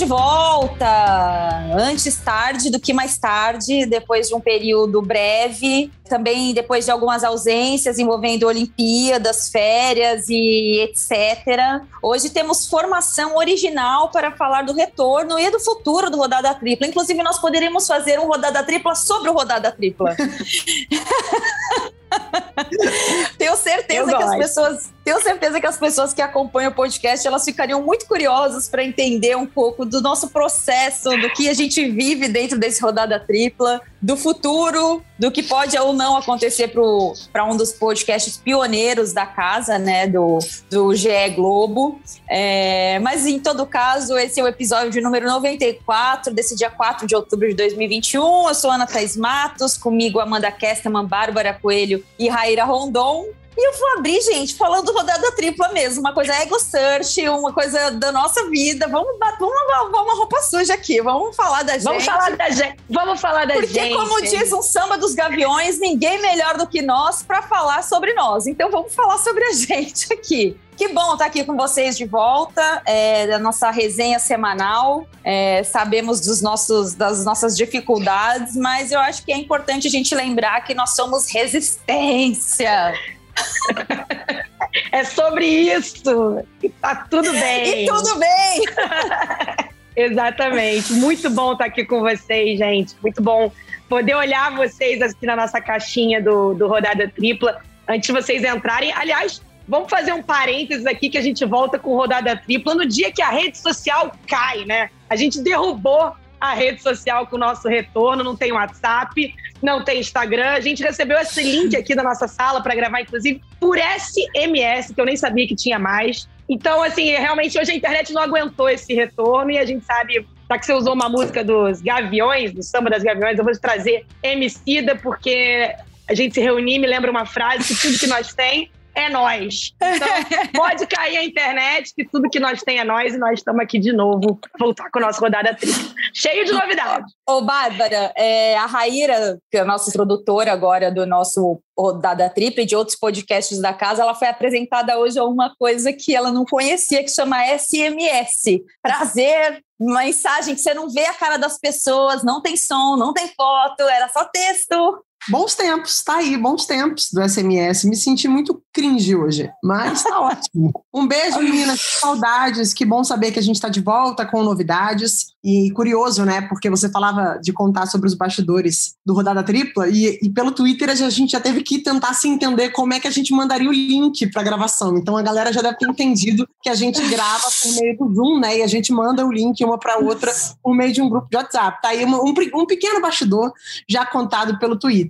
de volta! Antes tarde do que mais tarde, depois de um período breve, também depois de algumas ausências envolvendo Olimpíadas, férias e etc. Hoje temos formação original para falar do retorno e do futuro do Rodada Tripla. Inclusive, nós poderíamos fazer um Rodada Tripla sobre o Rodada Tripla. tenho certeza que as pessoas, tenho certeza que as pessoas que acompanham o podcast, elas ficariam muito curiosas para entender um pouco do nosso processo, do que a gente vive dentro desse rodada tripla, do futuro, do que pode ou não acontecer para um dos podcasts pioneiros da casa, né, do, do GE Globo. É, mas em todo caso, esse é o episódio número 94 desse dia 4 de outubro de 2021. Eu sou Ana Thais Matos, comigo Amanda Kesterman, Bárbara Coelho e Raíra Rondon. E eu vou abrir, gente, falando rodada tripla mesmo, uma coisa ego search, uma coisa da nossa vida. Vamos, vamos lavar uma roupa suja aqui, vamos falar da gente. Vamos falar da gente. Vamos falar da Porque, gente. Porque, como diz um samba dos gaviões, ninguém melhor do que nós para falar sobre nós. Então, vamos falar sobre a gente aqui. Que bom estar aqui com vocês de volta, é, da nossa resenha semanal. É, sabemos dos nossos, das nossas dificuldades, mas eu acho que é importante a gente lembrar que nós somos resistência. é sobre isso. Tá tudo bem. E tudo bem. Exatamente. Muito bom estar aqui com vocês, gente. Muito bom poder olhar vocês aqui na nossa caixinha do, do Rodada Tripla antes de vocês entrarem. Aliás, vamos fazer um parênteses aqui que a gente volta com Rodada Tripla no dia que a rede social cai, né? A gente derrubou a rede social com o nosso retorno, não tem WhatsApp, não tem Instagram. A gente recebeu esse link aqui da nossa sala para gravar, inclusive, por SMS, que eu nem sabia que tinha mais. Então, assim, realmente hoje a internet não aguentou esse retorno e a gente sabe, já que você usou uma música dos Gaviões, do Samba das Gaviões, eu vou trazer Emicida, porque a gente se reunir me lembra uma frase que tudo que nós tem é nós. Então, pode cair a internet, que tudo que nós tem é nós, e nós estamos aqui de novo, voltar com a nossa rodada tripla. Cheio de novidades. Ô, Bárbara, é, a Raíra, que é a nossa produtora agora do nosso rodada tripla e de outros podcasts da casa, ela foi apresentada hoje a uma coisa que ela não conhecia, que chama SMS. Prazer, mensagem que você não vê a cara das pessoas, não tem som, não tem foto, era só texto. Bons tempos, tá aí, bons tempos do SMS. Me senti muito cringe hoje, mas tá ótimo. Um beijo, meninas, saudades. Que bom saber que a gente está de volta com novidades. E curioso, né? Porque você falava de contar sobre os bastidores do Rodada Tripla e, e pelo Twitter a gente já teve que tentar se entender como é que a gente mandaria o link para gravação. Então a galera já deve ter entendido que a gente grava por meio do Zoom, né? E a gente manda o link uma para outra por meio de um grupo de WhatsApp. Tá aí um, um pequeno bastidor já contado pelo Twitter.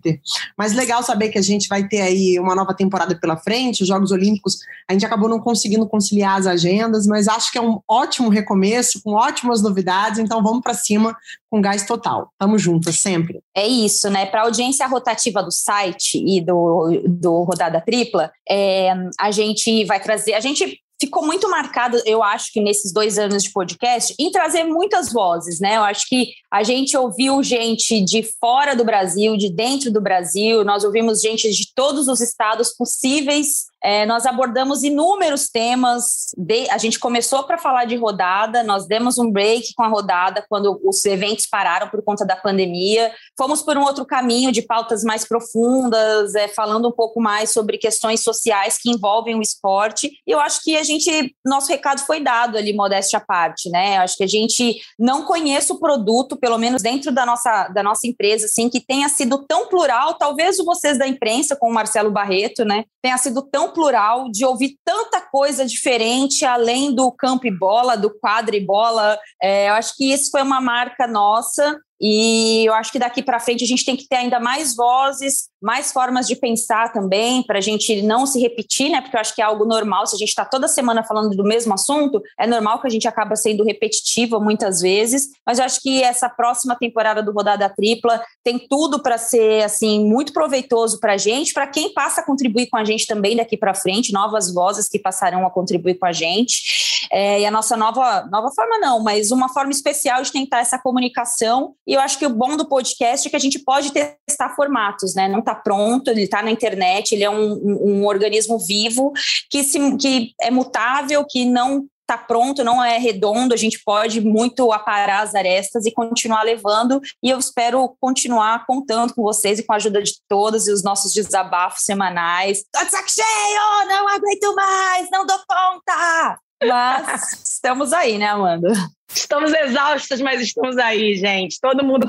Mas legal saber que a gente vai ter aí uma nova temporada pela frente, os Jogos Olímpicos. A gente acabou não conseguindo conciliar as agendas, mas acho que é um ótimo recomeço, com ótimas novidades então vamos para cima com gás total. Tamo juntas sempre. É isso, né? Para a audiência rotativa do site e do, do Rodada Tripla, é, a gente vai trazer. A gente ficou muito marcado, eu acho que nesses dois anos de podcast, em trazer muitas vozes, né? Eu acho que a gente ouviu gente de fora do Brasil, de dentro do Brasil, nós ouvimos gente de todos os estados possíveis é, nós abordamos inúmeros temas. De, a gente começou para falar de rodada, nós demos um break com a rodada quando os eventos pararam por conta da pandemia. Fomos por um outro caminho de pautas mais profundas, é, falando um pouco mais sobre questões sociais que envolvem o esporte. E eu acho que a gente, nosso recado foi dado ali, modéstia à parte, né? Eu acho que a gente não conhece o produto, pelo menos dentro da nossa, da nossa empresa, assim, que tenha sido tão plural. Talvez vocês da imprensa, com o Marcelo Barreto, né, tenha sido tão plural, de ouvir tanta coisa diferente, além do campo e bola, do quadro e bola. É, eu acho que isso foi uma marca nossa. E eu acho que daqui para frente a gente tem que ter ainda mais vozes, mais formas de pensar também, para a gente não se repetir, né? Porque eu acho que é algo normal. Se a gente está toda semana falando do mesmo assunto, é normal que a gente acaba sendo repetitiva muitas vezes. Mas eu acho que essa próxima temporada do Rodada Tripla tem tudo para ser assim muito proveitoso para a gente, para quem passa a contribuir com a gente também daqui para frente, novas vozes que passarão a contribuir com a gente. É, e a nossa nova, nova forma, não, mas uma forma especial de tentar essa comunicação. E eu acho que o bom do podcast é que a gente pode testar formatos, né? Não está pronto, ele está na internet, ele é um, um, um organismo vivo que, se, que é mutável, que não está pronto, não é redondo, a gente pode muito aparar as arestas e continuar levando. E eu espero continuar contando com vocês e com a ajuda de todas e os nossos desabafos semanais. Tô de saco cheio, não aguento mais, não dou conta! Mas estamos aí, né, Amanda? Estamos exaustas, mas estamos aí, gente. Todo mundo,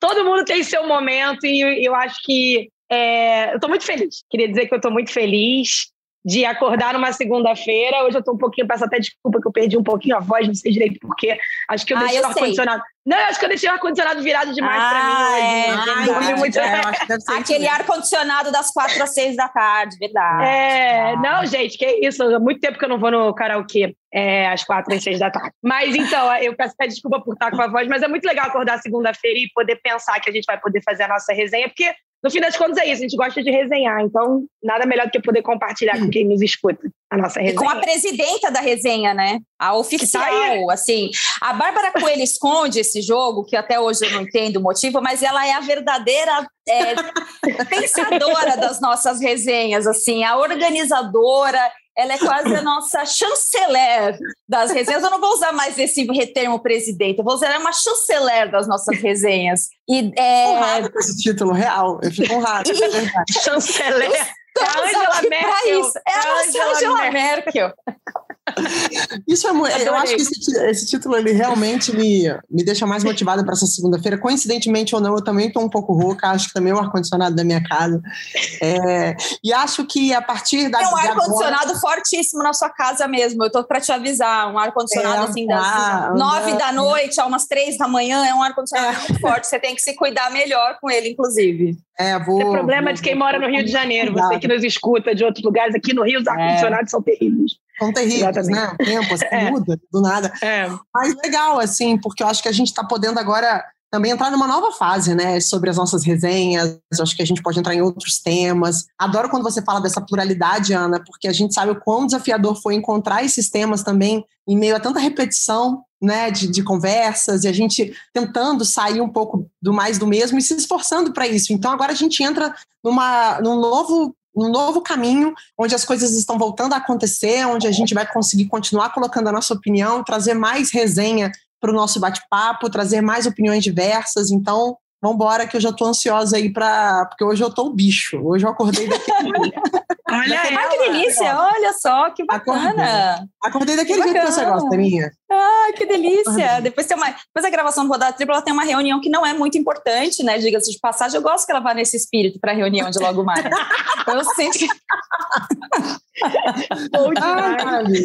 todo mundo tem seu momento e eu acho que é, eu estou muito feliz. Queria dizer que eu estou muito feliz de acordar numa segunda-feira. Hoje eu tô um pouquinho, peço até desculpa que eu perdi um pouquinho a voz, não sei direito porquê. Acho que eu ah, deixei eu o ar-condicionado. Não, acho que eu deixei o ar-condicionado virado demais ah, para mim. É, ah, muito... é, Aquele ar-condicionado das quatro às seis da tarde, verdade. É, ah. não, gente, que isso. Há muito tempo que eu não vou no karaokê é, às quatro às seis da tarde. Mas então, eu peço até desculpa por estar com a voz, mas é muito legal acordar segunda-feira e poder pensar que a gente vai poder fazer a nossa resenha, porque no fim das contas é isso, a gente gosta de resenhar, então nada melhor do que poder compartilhar com quem nos escuta a nossa resenha. E com a presidenta da resenha, né? A oficial, tá assim. A Bárbara Coelho esconde esse jogo, que até hoje eu não entendo o motivo, mas ela é a verdadeira é, pensadora das nossas resenhas, assim, a organizadora, ela é quase a nossa chanceler das resenhas. Eu não vou usar mais esse termo presidente, eu vou usar uma chanceler das nossas resenhas. E, é... honrado com esse título real, eu fico honrado. E... chanceler. É a Angela Merkel. Isso. É a nossa Angela Merkel. Isso é muito. Eu acho que esse, esse, título ele realmente me, me deixa mais motivada para essa segunda-feira. Coincidentemente ou não, eu também estou um pouco rouca. Acho que também é o ar-condicionado da minha casa. É, e acho que a partir da. Tem um ar-condicionado agora... fortíssimo na sua casa mesmo. Eu estou para te avisar. Um ar-condicionado é, assim, das ah, nove da noite a umas três da manhã. É um ar-condicionado é. muito forte. Você tem que se cuidar melhor com ele, inclusive. É, vou. Tem problema vou, de quem mora no Rio de Janeiro. Você que nos escuta de outros lugares, aqui no Rio, os é. ar-condicionados são terríveis. São terríveis, Exatamente. né? O tempo assim, é. muda do nada. É. Mas legal, assim, porque eu acho que a gente está podendo agora também entrar numa nova fase, né, sobre as nossas resenhas. Acho que a gente pode entrar em outros temas. Adoro quando você fala dessa pluralidade, Ana, porque a gente sabe o quão desafiador foi encontrar esses temas também em meio a tanta repetição, né, de, de conversas e a gente tentando sair um pouco do mais do mesmo e se esforçando para isso. Então agora a gente entra numa, num novo um novo caminho, onde as coisas estão voltando a acontecer, onde a gente vai conseguir continuar colocando a nossa opinião, trazer mais resenha para o nosso bate-papo, trazer mais opiniões diversas. Então, vamos embora que eu já estou ansiosa aí para porque hoje eu estou o bicho. Hoje eu acordei daquele Olha ah, que delícia, olha só, que bacana. Acordei, acordei daquele que jeito que você gosta, minha. Ah, que delícia. Depois tem uma, depois da gravação do Rodada Tripla, ela tem uma reunião que não é muito importante, né? Diga-se de passagem, eu gosto que ela vá nesse espírito para a reunião de logo mais. então eu sinto que Bom demais.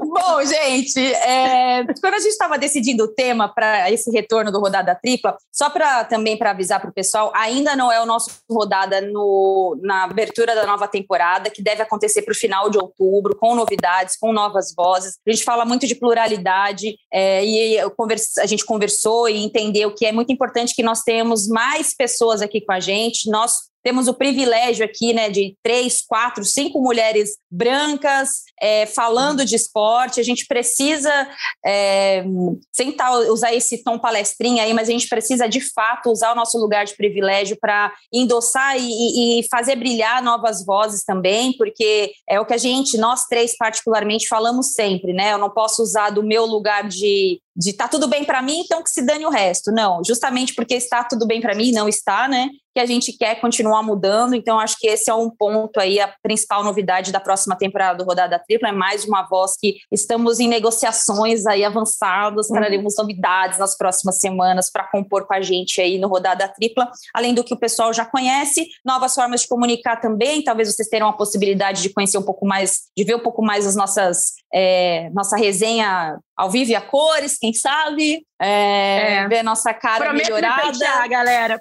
Bom, gente, é, quando a gente estava decidindo o tema para esse retorno do Rodada Tripla, só para também para avisar para o pessoal, ainda não é o nosso rodada no, na abertura da nova temporada, que deve acontecer para o final de outubro, com novidades, com novas vozes. A gente fala muito de pluralidade é, e converse, a gente conversou e entendeu que é muito importante que nós tenhamos mais pessoas aqui com a gente. Nós temos o privilégio aqui, né, de três, quatro, cinco mulheres brancas é, falando de esporte. A gente precisa, é, sem usar esse tom palestrinha aí, mas a gente precisa de fato usar o nosso lugar de privilégio para endossar e, e, fazer brilhar novas vozes também, porque é o que a gente, nós três particularmente, falamos sempre, né? Eu não posso usar do meu lugar de de tá tudo bem para mim, então que se dane o resto. Não, justamente porque está tudo bem para mim, não está, né? Que a gente quer continuar mudando. Então, acho que esse é um ponto aí, a principal novidade da próxima temporada do Rodada Tripla. É mais uma voz que estamos em negociações aí avançadas, uhum. traremos novidades nas próximas semanas para compor com a gente aí no Rodada Tripla. Além do que o pessoal já conhece, novas formas de comunicar também. Talvez vocês tenham a possibilidade de conhecer um pouco mais, de ver um pouco mais as nossas, é, nossa resenha ao vivo e a cores, quem sabe? É, é. Ver nossa cara prometo melhorada. Me pentear, galera.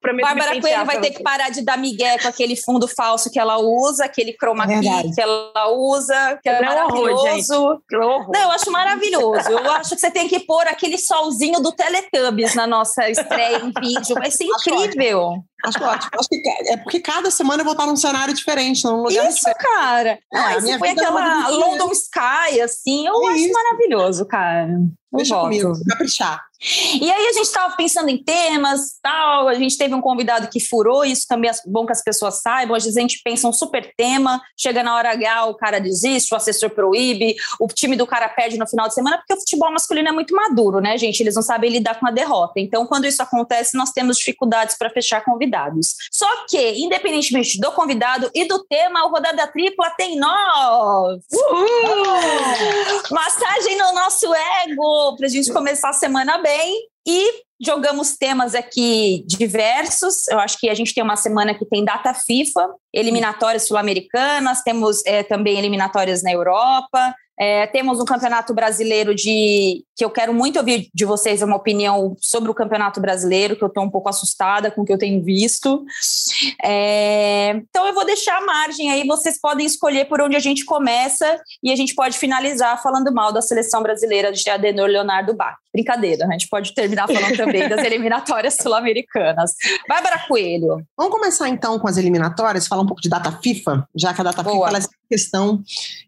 Prometo Bárbara Coelho vai ter que parar de dar migué com aquele fundo falso que ela usa, aquele chroma key que ela usa, que é, é maravilhoso. Horror, Não, eu acho maravilhoso. Eu acho que você tem que pôr aquele solzinho do Teletubbies na nossa estreia em vídeo. Vai ser incrível. Acho ótimo. Acho que é porque cada semana eu vou estar num cenário diferente, num lugar Isso, cara. Não, ah, isso foi é aquela London Sky, assim. Eu é acho isso. maravilhoso, cara. Deixa voto. comigo, caprichar. E aí a gente estava pensando em temas, tal, a gente teve um convidado que furou, isso também é bom que as pessoas saibam, às vezes a gente pensa um super tema, chega na hora H, o cara desiste, o assessor proíbe, o time do cara perde no final de semana, porque o futebol masculino é muito maduro, né, gente? Eles não sabem lidar com a derrota. Então, quando isso acontece, nós temos dificuldades para fechar convidados. Só que, independentemente do convidado e do tema, o Rodada Tripla tem nós! Uhul! Massagem no nosso ego, para a gente começar a semana bem e jogamos temas aqui diversos. Eu acho que a gente tem uma semana que tem data FIFA, eliminatórias sul-americanas, temos é, também eliminatórias na Europa, é, temos um campeonato brasileiro de que eu quero muito ouvir de vocês uma opinião sobre o campeonato brasileiro, que eu estou um pouco assustada com o que eu tenho visto. É, então eu vou deixar a margem aí, vocês podem escolher por onde a gente começa e a gente pode finalizar falando mal da seleção brasileira de Adenor Leonardo Bach. Brincadeira, a gente pode terminar falando também das eliminatórias sul-americanas. Bárbara Coelho. Vamos começar então com as eliminatórias, falar um pouco de data FIFA, já que a data Boa. FIFA é questão,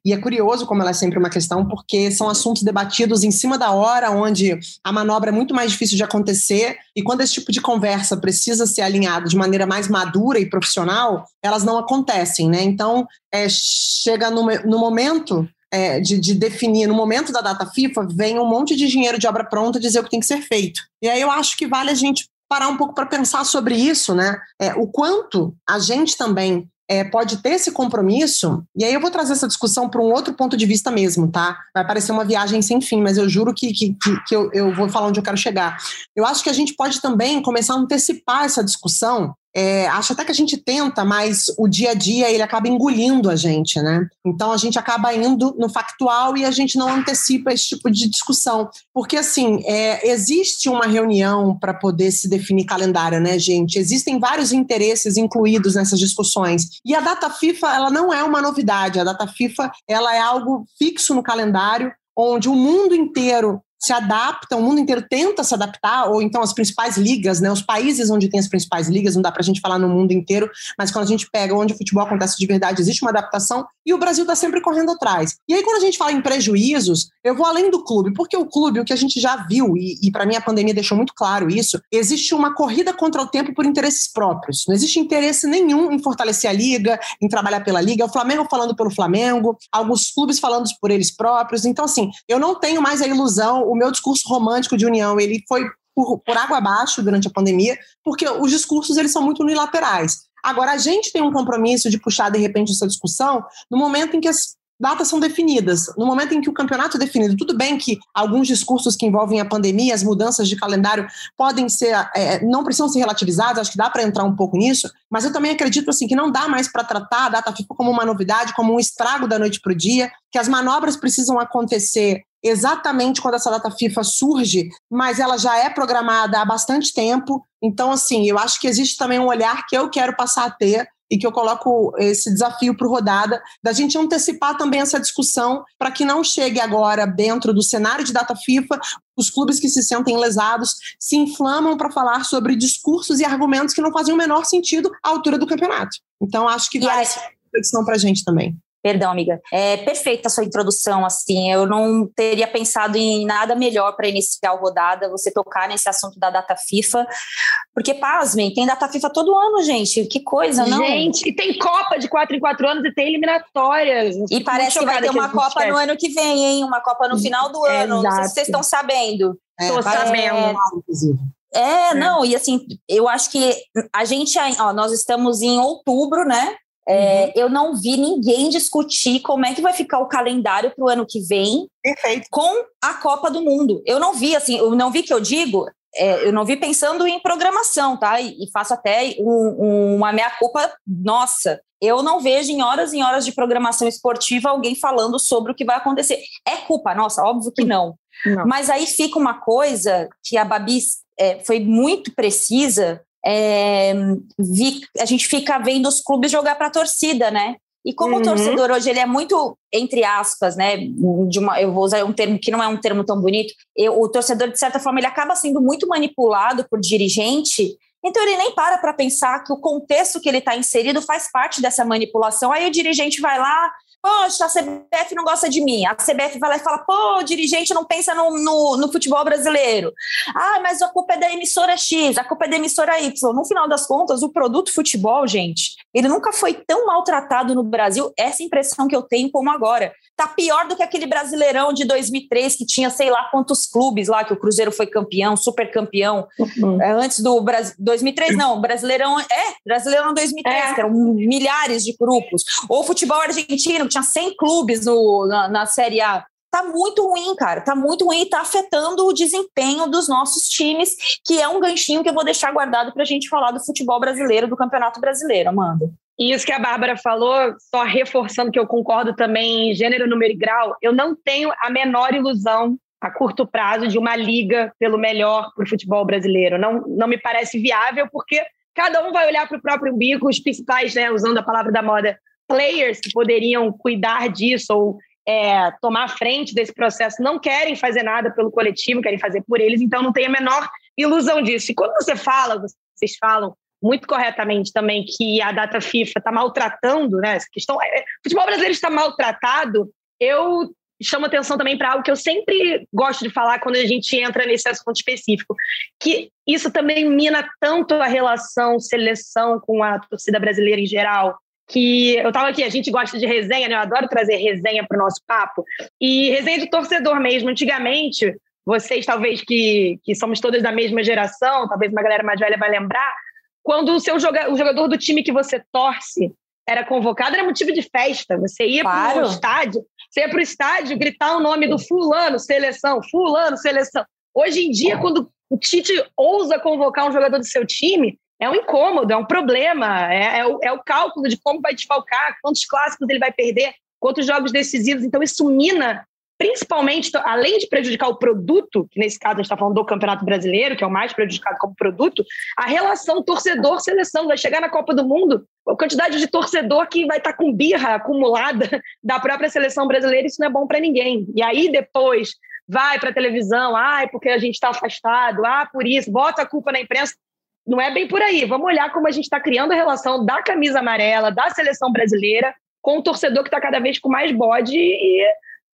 e é curioso como ela é sempre uma questão, porque são assuntos debatidos em cima da hora, onde a manobra é muito mais difícil de acontecer, e quando esse tipo de conversa precisa ser alinhado de maneira mais madura e profissional, elas não acontecem, né? Então, é, chega no, no momento é, de, de, definir, no momento da data FIFA, vem um monte de dinheiro de obra pronta dizer o que tem que ser feito. E aí eu acho que vale a gente parar um pouco para pensar sobre isso, né? É, o quanto a gente também é, pode ter esse compromisso, e aí eu vou trazer essa discussão para um outro ponto de vista mesmo, tá? Vai parecer uma viagem sem fim, mas eu juro que, que, que eu, eu vou falar onde eu quero chegar. Eu acho que a gente pode também começar a antecipar essa discussão é, acho até que a gente tenta, mas o dia a dia ele acaba engolindo a gente, né? Então a gente acaba indo no factual e a gente não antecipa esse tipo de discussão. Porque, assim, é, existe uma reunião para poder se definir calendário, né, gente? Existem vários interesses incluídos nessas discussões. E a data FIFA, ela não é uma novidade. A data FIFA, ela é algo fixo no calendário, onde o mundo inteiro se adaptam, o mundo inteiro tenta se adaptar, ou então as principais ligas, né, os países onde tem as principais ligas, não dá para a gente falar no mundo inteiro, mas quando a gente pega onde o futebol acontece de verdade, existe uma adaptação e o Brasil está sempre correndo atrás. E aí, quando a gente fala em prejuízos, eu vou além do clube, porque o clube, o que a gente já viu, e, e para mim a pandemia deixou muito claro isso, existe uma corrida contra o tempo por interesses próprios. Não existe interesse nenhum em fortalecer a liga, em trabalhar pela liga. O Flamengo falando pelo Flamengo, alguns clubes falando por eles próprios. Então, assim, eu não tenho mais a ilusão, o meu discurso romântico de união, ele foi por, por água abaixo durante a pandemia, porque os discursos eles são muito unilaterais. Agora, a gente tem um compromisso de puxar, de repente, essa discussão no momento em que as datas são definidas. No momento em que o campeonato é definido, tudo bem que alguns discursos que envolvem a pandemia, as mudanças de calendário podem ser, é, não precisam ser relativizados, acho que dá para entrar um pouco nisso, mas eu também acredito assim que não dá mais para tratar a data FIFA como uma novidade, como um estrago da noite para o dia, que as manobras precisam acontecer exatamente quando essa data FIFA surge, mas ela já é programada há bastante tempo. Então, assim, eu acho que existe também um olhar que eu quero passar a ter e que eu coloco esse desafio para o Rodada, da gente antecipar também essa discussão para que não chegue agora dentro do cenário de data FIFA os clubes que se sentem lesados se inflamam para falar sobre discursos e argumentos que não fazem o menor sentido à altura do campeonato. Então, acho que vale essa reflexão para a gente também. Perdão, amiga. É perfeita a sua introdução, assim. Eu não teria pensado em nada melhor para iniciar a rodada, você tocar nesse assunto da data FIFA. Porque, pasmem, tem data FIFA todo ano, gente. Que coisa, não? Gente, e tem Copa de quatro em quatro anos e tem eliminatórias. E parece que vai ter uma Copa esquece. no ano que vem, hein? Uma Copa no final do ano. Exato. Não sei se vocês estão sabendo. Estou é, sabendo. É, é, não, e assim, eu acho que a gente, ó, nós estamos em outubro, né? É, uhum. Eu não vi ninguém discutir como é que vai ficar o calendário para o ano que vem Perfeito. com a Copa do Mundo. Eu não vi, assim, eu não vi que eu digo, é, eu não vi pensando em programação, tá? E, e faço até um, um, uma meia-culpa nossa. Eu não vejo em horas e horas de programação esportiva alguém falando sobre o que vai acontecer. É culpa nossa? Óbvio que não. não. Mas aí fica uma coisa que a Babi é, foi muito precisa é, vi, a gente fica vendo os clubes jogar para a torcida, né? E como uhum. o torcedor hoje ele é muito, entre aspas, né? De uma, eu vou usar um termo que não é um termo tão bonito. Eu, o torcedor, de certa forma, ele acaba sendo muito manipulado por dirigente. Então ele nem para para pensar que o contexto que ele está inserido faz parte dessa manipulação. Aí o dirigente vai lá, poxa, a CBF não gosta de mim. A CBF vai lá e fala, pô, o dirigente não pensa no, no, no, futebol brasileiro. Ah, mas a culpa é da emissora X, a culpa é da emissora Y. No final das contas, o produto futebol, gente, ele nunca foi tão maltratado no Brasil, essa impressão que eu tenho como agora. Tá pior do que aquele Brasileirão de 2003 que tinha sei lá quantos clubes lá que o Cruzeiro foi campeão, super campeão. Uhum. É, antes do Brasil 2003 não, Brasileirão é, Brasileirão 2003, é. que eram milhares de grupos. Ou futebol argentino, que tinha 100 clubes no, na, na Série A tá muito ruim, cara. Tá muito ruim e tá afetando o desempenho dos nossos times, que é um ganchinho que eu vou deixar guardado para a gente falar do futebol brasileiro, do Campeonato Brasileiro, Amanda. E isso que a Bárbara falou, só reforçando que eu concordo também em gênero, número e grau, eu não tenho a menor ilusão a curto prazo de uma liga pelo melhor para o futebol brasileiro. Não, não me parece viável, porque cada um vai olhar para o próprio umbigo, os principais, né, usando a palavra da moda, players que poderiam cuidar disso ou é, tomar frente desse processo não querem fazer nada pelo coletivo, querem fazer por eles, então não tem a menor ilusão disso. E quando você fala, vocês falam muito corretamente também que a data FIFA está maltratando, né? Essa questão, é, o futebol brasileiro está maltratado. Eu chamo atenção também para algo que eu sempre gosto de falar quando a gente entra nesse assunto específico, que isso também mina tanto a relação seleção com a torcida brasileira em geral, que eu estava aqui, a gente gosta de resenha, né? Eu adoro trazer resenha para o nosso papo. E resenha de torcedor mesmo. Antigamente, vocês talvez que, que somos todas da mesma geração, talvez uma galera mais velha vai lembrar, quando o seu joga, o jogador do time que você torce era convocado, era motivo de festa. Você ia para o estádio, você ia para o estádio gritar o nome do fulano, seleção, fulano, seleção. Hoje em dia, quando o Tite ousa convocar um jogador do seu time, é um incômodo, é um problema, é, é, o, é o cálculo de como vai desfalcar, quantos clássicos ele vai perder, quantos jogos decisivos. Então, isso mina principalmente, além de prejudicar o produto, que nesse caso a gente está falando do Campeonato Brasileiro, que é o mais prejudicado como produto, a relação torcedor-seleção vai chegar na Copa do Mundo, a quantidade de torcedor que vai estar tá com birra acumulada da própria seleção brasileira, isso não é bom para ninguém. E aí depois vai para a televisão, ah, é porque a gente está afastado, ah, por isso, bota a culpa na imprensa. Não é bem por aí. Vamos olhar como a gente está criando a relação da camisa amarela, da seleção brasileira, com o torcedor que está cada vez com mais bode e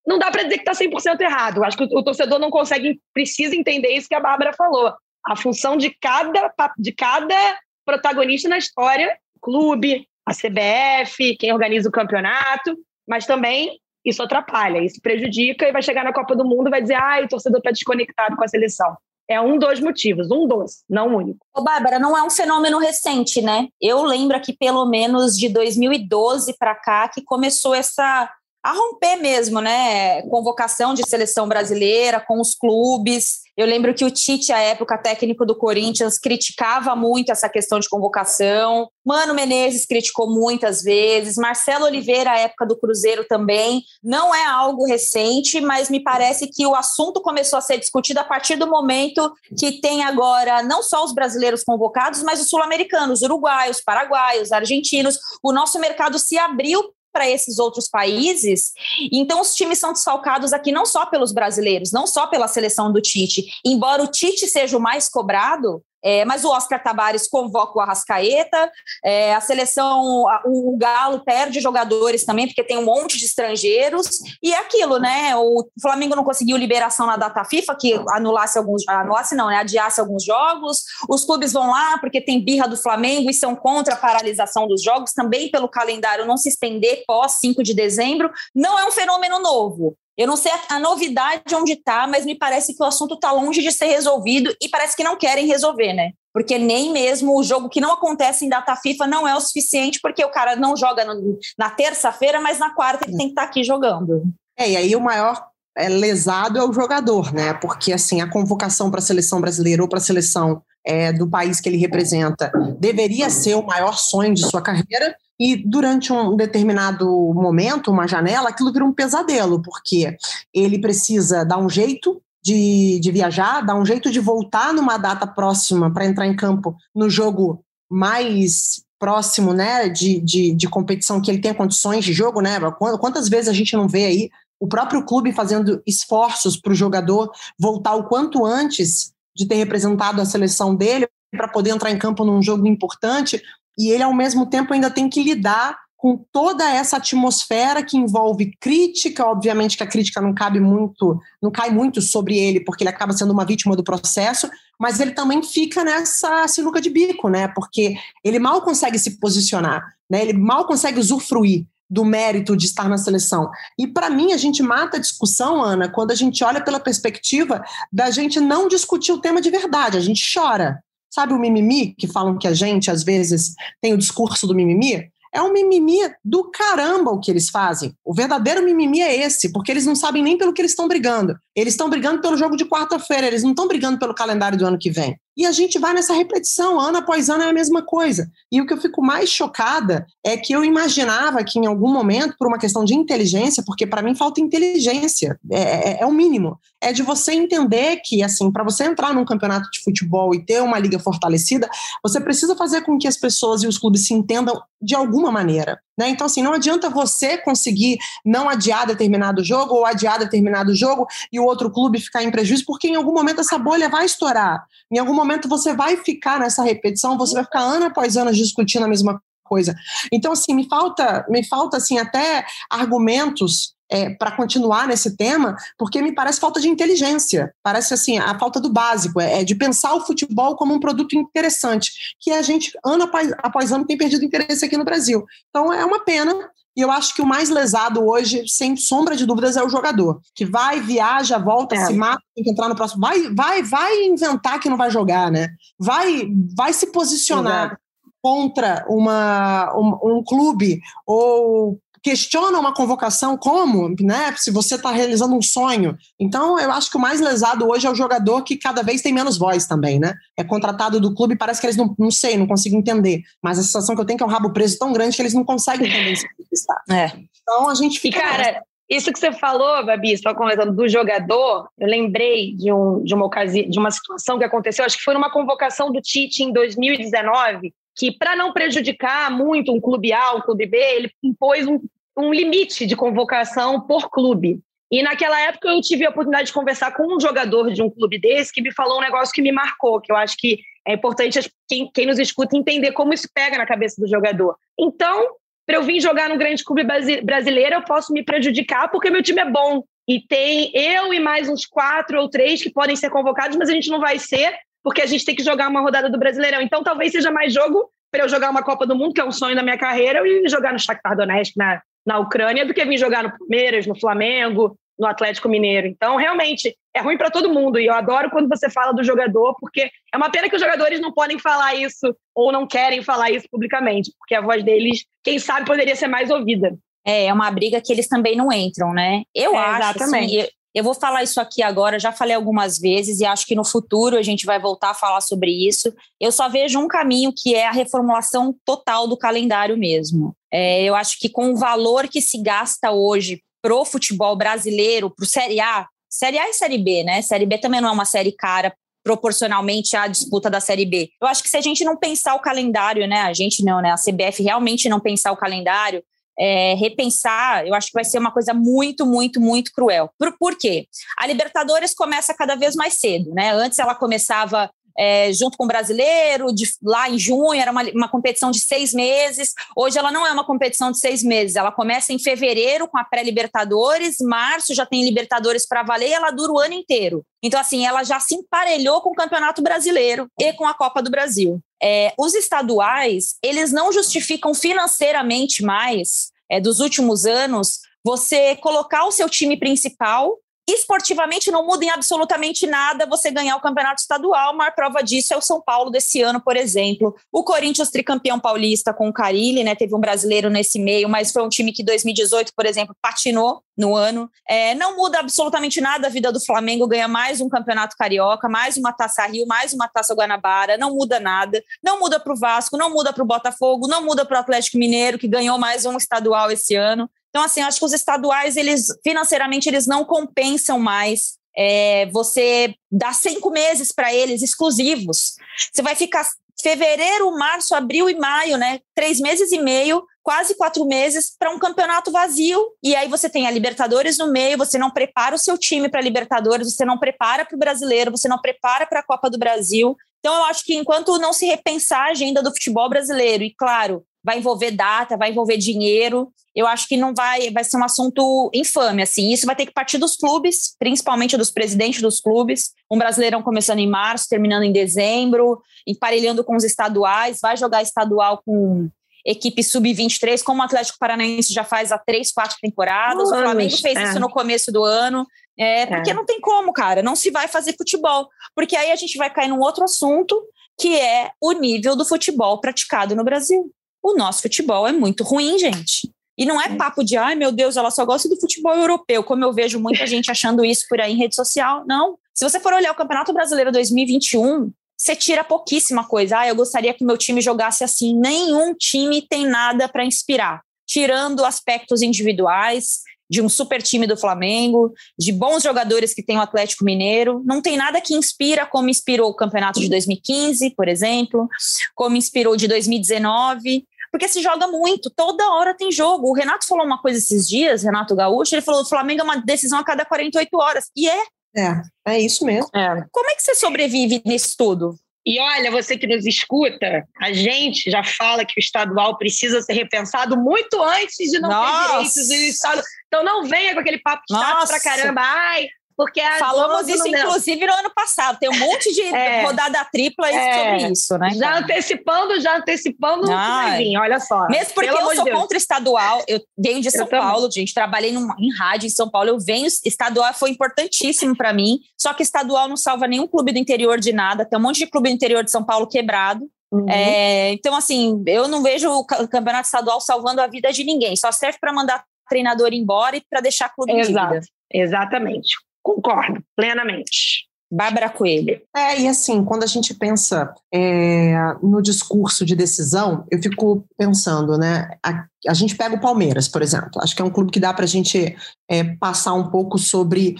não dá para dizer que está 100% errado. Acho que o, torcedor não consegue, precisa entender isso que a Bárbara falou. A função de cada, de cada protagonista na história, clube, a CBF, quem organiza o campeonato, mas também isso atrapalha, isso prejudica e vai chegar na Copa do Mundo e vai dizer, ah, o torcedor está desconectado com a seleção. É um dos motivos, um dos, não o único. Ô, Bárbara, não é um fenômeno recente, né? Eu lembro aqui pelo menos de 2012 para cá que começou essa a romper mesmo, né? Convocação de seleção brasileira com os clubes. Eu lembro que o Tite, à época técnico do Corinthians, criticava muito essa questão de convocação. Mano Menezes criticou muitas vezes. Marcelo Oliveira, à época do Cruzeiro também. Não é algo recente, mas me parece que o assunto começou a ser discutido a partir do momento que tem agora não só os brasileiros convocados, mas os sul-americanos, uruguaios, paraguaios, argentinos. O nosso mercado se abriu para esses outros países. Então, os times são desfalcados aqui não só pelos brasileiros, não só pela seleção do Tite. Embora o Tite seja o mais cobrado, é, mas o Oscar Tabares convoca o Arrascaeta, é, a seleção, o, Galo perde jogadores também, porque tem um monte de estrangeiros, e é aquilo, né? O Flamengo não conseguiu liberação na data FIFA, que anulasse alguns, anulasse não, né? Adiasse alguns jogos, os clubes vão lá porque tem birra do Flamengo e são contra a paralisação dos jogos, também pelo calendário não se estender pós 5 de dezembro, não é um fenômeno novo. Eu não sei a, a novidade onde está, mas me parece que o assunto está longe de ser resolvido e parece que não querem resolver, né? Porque nem mesmo o jogo que não acontece em data FIFA não é o suficiente, porque o cara não joga no, na terça-feira, mas na quarta ele tem que estar tá aqui jogando. É, e aí o maior é, lesado é o jogador, né? Porque assim, a convocação para a seleção brasileira ou para a seleção é, do país que ele representa deveria ser o maior sonho de sua carreira, e durante um determinado momento, uma janela, aquilo vira um pesadelo, porque ele precisa dar um jeito de, de viajar, dar um jeito de voltar numa data próxima para entrar em campo no jogo mais próximo né, de, de, de competição que ele tem condições de jogo, né? Quantas vezes a gente não vê aí o próprio clube fazendo esforços para o jogador voltar o quanto antes de ter representado a seleção dele para poder entrar em campo num jogo importante, e ele, ao mesmo tempo, ainda tem que lidar com toda essa atmosfera que envolve crítica, obviamente que a crítica não cabe muito, não cai muito sobre ele, porque ele acaba sendo uma vítima do processo, mas ele também fica nessa sinuca de bico, né? Porque ele mal consegue se posicionar, né? Ele mal consegue usufruir do mérito de estar na seleção. E para mim, a gente mata a discussão, Ana, quando a gente olha pela perspectiva da gente não discutir o tema de verdade, a gente chora. Sabe o mimimi, que falam que a gente, às vezes, tem o discurso do mimimi? É um mimimi do caramba o que eles fazem. O verdadeiro mimimi é esse, porque eles não sabem nem pelo que eles estão brigando. Eles estão brigando pelo jogo de quarta-feira, eles não estão brigando pelo calendário do ano que vem. E a gente vai nessa repetição, ano após ano é a mesma coisa. E o que eu fico mais chocada é que eu imaginava que em algum momento, por uma questão de inteligência, porque para mim falta inteligência, é, é, é, o mínimo, é de você entender que, assim, para você entrar num campeonato de futebol e ter uma liga fortalecida, você precisa fazer com que as pessoas e os clubes se entendam de alguma maneira. Né? Então, assim, não adianta você conseguir não adiar determinado jogo ou adiar determinado jogo e o outro clube ficar em prejuízo, porque em algum momento essa bolha vai estourar. Em algum momento você vai ficar nessa repetição, você vai ficar ano após ano discutindo a mesma coisa. Então, assim, me falta, me falta assim, até argumentos é, para continuar nesse tema, porque me parece falta de inteligência, parece assim, a falta do básico, é, é, de pensar o futebol como um produto interessante, que a gente, ano após, após ano, tem perdido interesse aqui no Brasil. Então é uma pena, e eu acho que o mais lesado hoje, sem sombra de dúvidas, é o jogador. Que vai, viaja, volta, é. se mata, tem que entrar no próximo. Vai, vai, vai inventar que não vai jogar, né? Vai, vai se posicionar Exato. contra uma, um, um clube ou questiona uma convocação como, né, se você está realizando um sonho. Então, eu acho que o mais lesado hoje é o jogador que cada vez tem menos voz também, né? É contratado do clube, parece que eles não, não sei, não conseguem entender. Mas a sensação que eu tenho é que é um rabo preso tão grande que eles não conseguem entender esse está. É. Então, a gente fica... E, cara, isso que você falou, Babi, só comentando do jogador, eu lembrei de, um, de uma ocasião, de uma situação que aconteceu, acho que foi numa convocação do Tite em 2019, que, para não prejudicar muito um clube A, um clube B, ele impôs um, um limite de convocação por clube. E naquela época eu tive a oportunidade de conversar com um jogador de um clube desse que me falou um negócio que me marcou, que eu acho que é importante quem, quem nos escuta entender como isso pega na cabeça do jogador. Então, para eu vir jogar num grande clube brasileiro, eu posso me prejudicar porque meu time é bom. E tem eu e mais uns quatro ou três que podem ser convocados, mas a gente não vai ser porque a gente tem que jogar uma rodada do Brasileirão. Então, talvez seja mais jogo para eu jogar uma Copa do Mundo, que é um sonho da minha carreira, e jogar no Shakhtar Donetsk, na, na Ucrânia, do que vir jogar no Palmeiras, no Flamengo, no Atlético Mineiro. Então, realmente, é ruim para todo mundo. E eu adoro quando você fala do jogador, porque é uma pena que os jogadores não podem falar isso ou não querem falar isso publicamente, porque a voz deles, quem sabe, poderia ser mais ouvida. É, é uma briga que eles também não entram, né? Eu é, acho, assim, exatamente. Assim, eu vou falar isso aqui agora, já falei algumas vezes e acho que no futuro a gente vai voltar a falar sobre isso. Eu só vejo um caminho que é a reformulação total do calendário mesmo. É, eu acho que com o valor que se gasta hoje pro futebol brasileiro, pro Série A, Série A e Série B, né? Série B também não é uma série cara proporcionalmente à disputa da Série B. Eu acho que se a gente não pensar o calendário, né? A gente não, né? A CBF realmente não pensar o calendário, é, repensar, eu acho que vai ser uma coisa muito, muito, muito cruel. Por, por quê? A Libertadores começa cada vez mais cedo, né? Antes ela começava é, junto com o brasileiro, de, lá em junho, era uma, uma competição de seis meses. Hoje ela não é uma competição de seis meses, ela começa em fevereiro com a pré-Libertadores, março já tem Libertadores para valer e ela dura o ano inteiro. Então, assim, ela já se emparelhou com o Campeonato Brasileiro e com a Copa do Brasil. É, os estaduais, eles não justificam financeiramente mais, é, dos últimos anos, você colocar o seu time principal Esportivamente não muda em absolutamente nada você ganhar o campeonato estadual. A maior prova disso é o São Paulo desse ano, por exemplo. O Corinthians tricampeão paulista com o Carilli, né? Teve um brasileiro nesse meio, mas foi um time que 2018, por exemplo, patinou no ano. É, não muda absolutamente nada a vida do Flamengo, ganha mais um campeonato carioca, mais uma taça Rio, mais uma taça Guanabara, não muda nada. Não muda para o Vasco, não muda para o Botafogo, não muda para o Atlético Mineiro, que ganhou mais um estadual esse ano. Então, assim, acho que os estaduais, eles financeiramente, eles não compensam mais é, você dá cinco meses para eles exclusivos. Você vai ficar fevereiro, março, abril e maio, né? Três meses e meio, quase quatro meses para um campeonato vazio. E aí você tem a Libertadores no meio, você não prepara o seu time para a Libertadores, você não prepara para o brasileiro, você não prepara para a Copa do Brasil. Então, eu acho que enquanto não se repensar a agenda do futebol brasileiro, e claro, vai envolver data, vai envolver dinheiro. Eu acho que não vai, vai ser um assunto infame, assim. Isso vai ter que partir dos clubes, principalmente dos presidentes dos clubes. Um brasileirão começando em março, terminando em dezembro, emparelhando com os estaduais, vai jogar estadual com equipe sub-23, como o Atlético Paranaense já faz há três, quatro temporadas. o Flamengo fez é. isso no começo do ano. É, porque é. não tem como, cara, não se vai fazer futebol. Porque aí a gente vai cair num outro assunto, que é o nível do futebol praticado no Brasil. O nosso futebol é muito ruim, gente. E não é, é papo de, ai meu Deus, ela só gosta do futebol europeu, como eu vejo muita gente achando isso por aí em rede social. Não. Se você for olhar o Campeonato Brasileiro 2021, você tira pouquíssima coisa. Ah, eu gostaria que meu time jogasse assim. Nenhum time tem nada para inspirar, tirando aspectos individuais de um super time do Flamengo, de bons jogadores que tem o Atlético Mineiro. Não tem nada que inspira como inspirou o campeonato de 2015, por exemplo, como inspirou de 2019 porque se joga muito, toda hora tem jogo. O Renato falou uma coisa esses dias, Renato Gaúcho, ele falou: o Flamengo é uma decisão a cada 48 horas. E é. É, é isso mesmo. É. Como é que você sobrevive nisso tudo? E olha, você que nos escuta, a gente já fala que o estadual precisa ser repensado muito antes de não Nossa. ter direitos do estado. Então não venha com aquele papo chato pra caramba. Ai, porque Falamos isso, inclusive, no ano passado. Tem um monte de é, rodada tripla é, sobre isso, né? Já antecipando, já antecipando o que vai vir, olha só. Mesmo porque eu sou Deus. contra estadual, eu venho de São eu Paulo, também. gente. Trabalhei num, em rádio em São Paulo, eu venho. Estadual foi importantíssimo para mim, só que estadual não salva nenhum clube do interior de nada. Tem um monte de clube do interior de São Paulo quebrado. Uhum. É, então, assim, eu não vejo o campeonato estadual salvando a vida de ninguém. Só serve para mandar treinador embora e para deixar clube Exato. em dívida. Exatamente. Concordo plenamente. Bárbara Coelho. É, e assim, quando a gente pensa é, no discurso de decisão, eu fico pensando, né? A, a, gente pega o Palmeiras, por exemplo. Acho que é um clube que dá para a gente é, passar um pouco sobre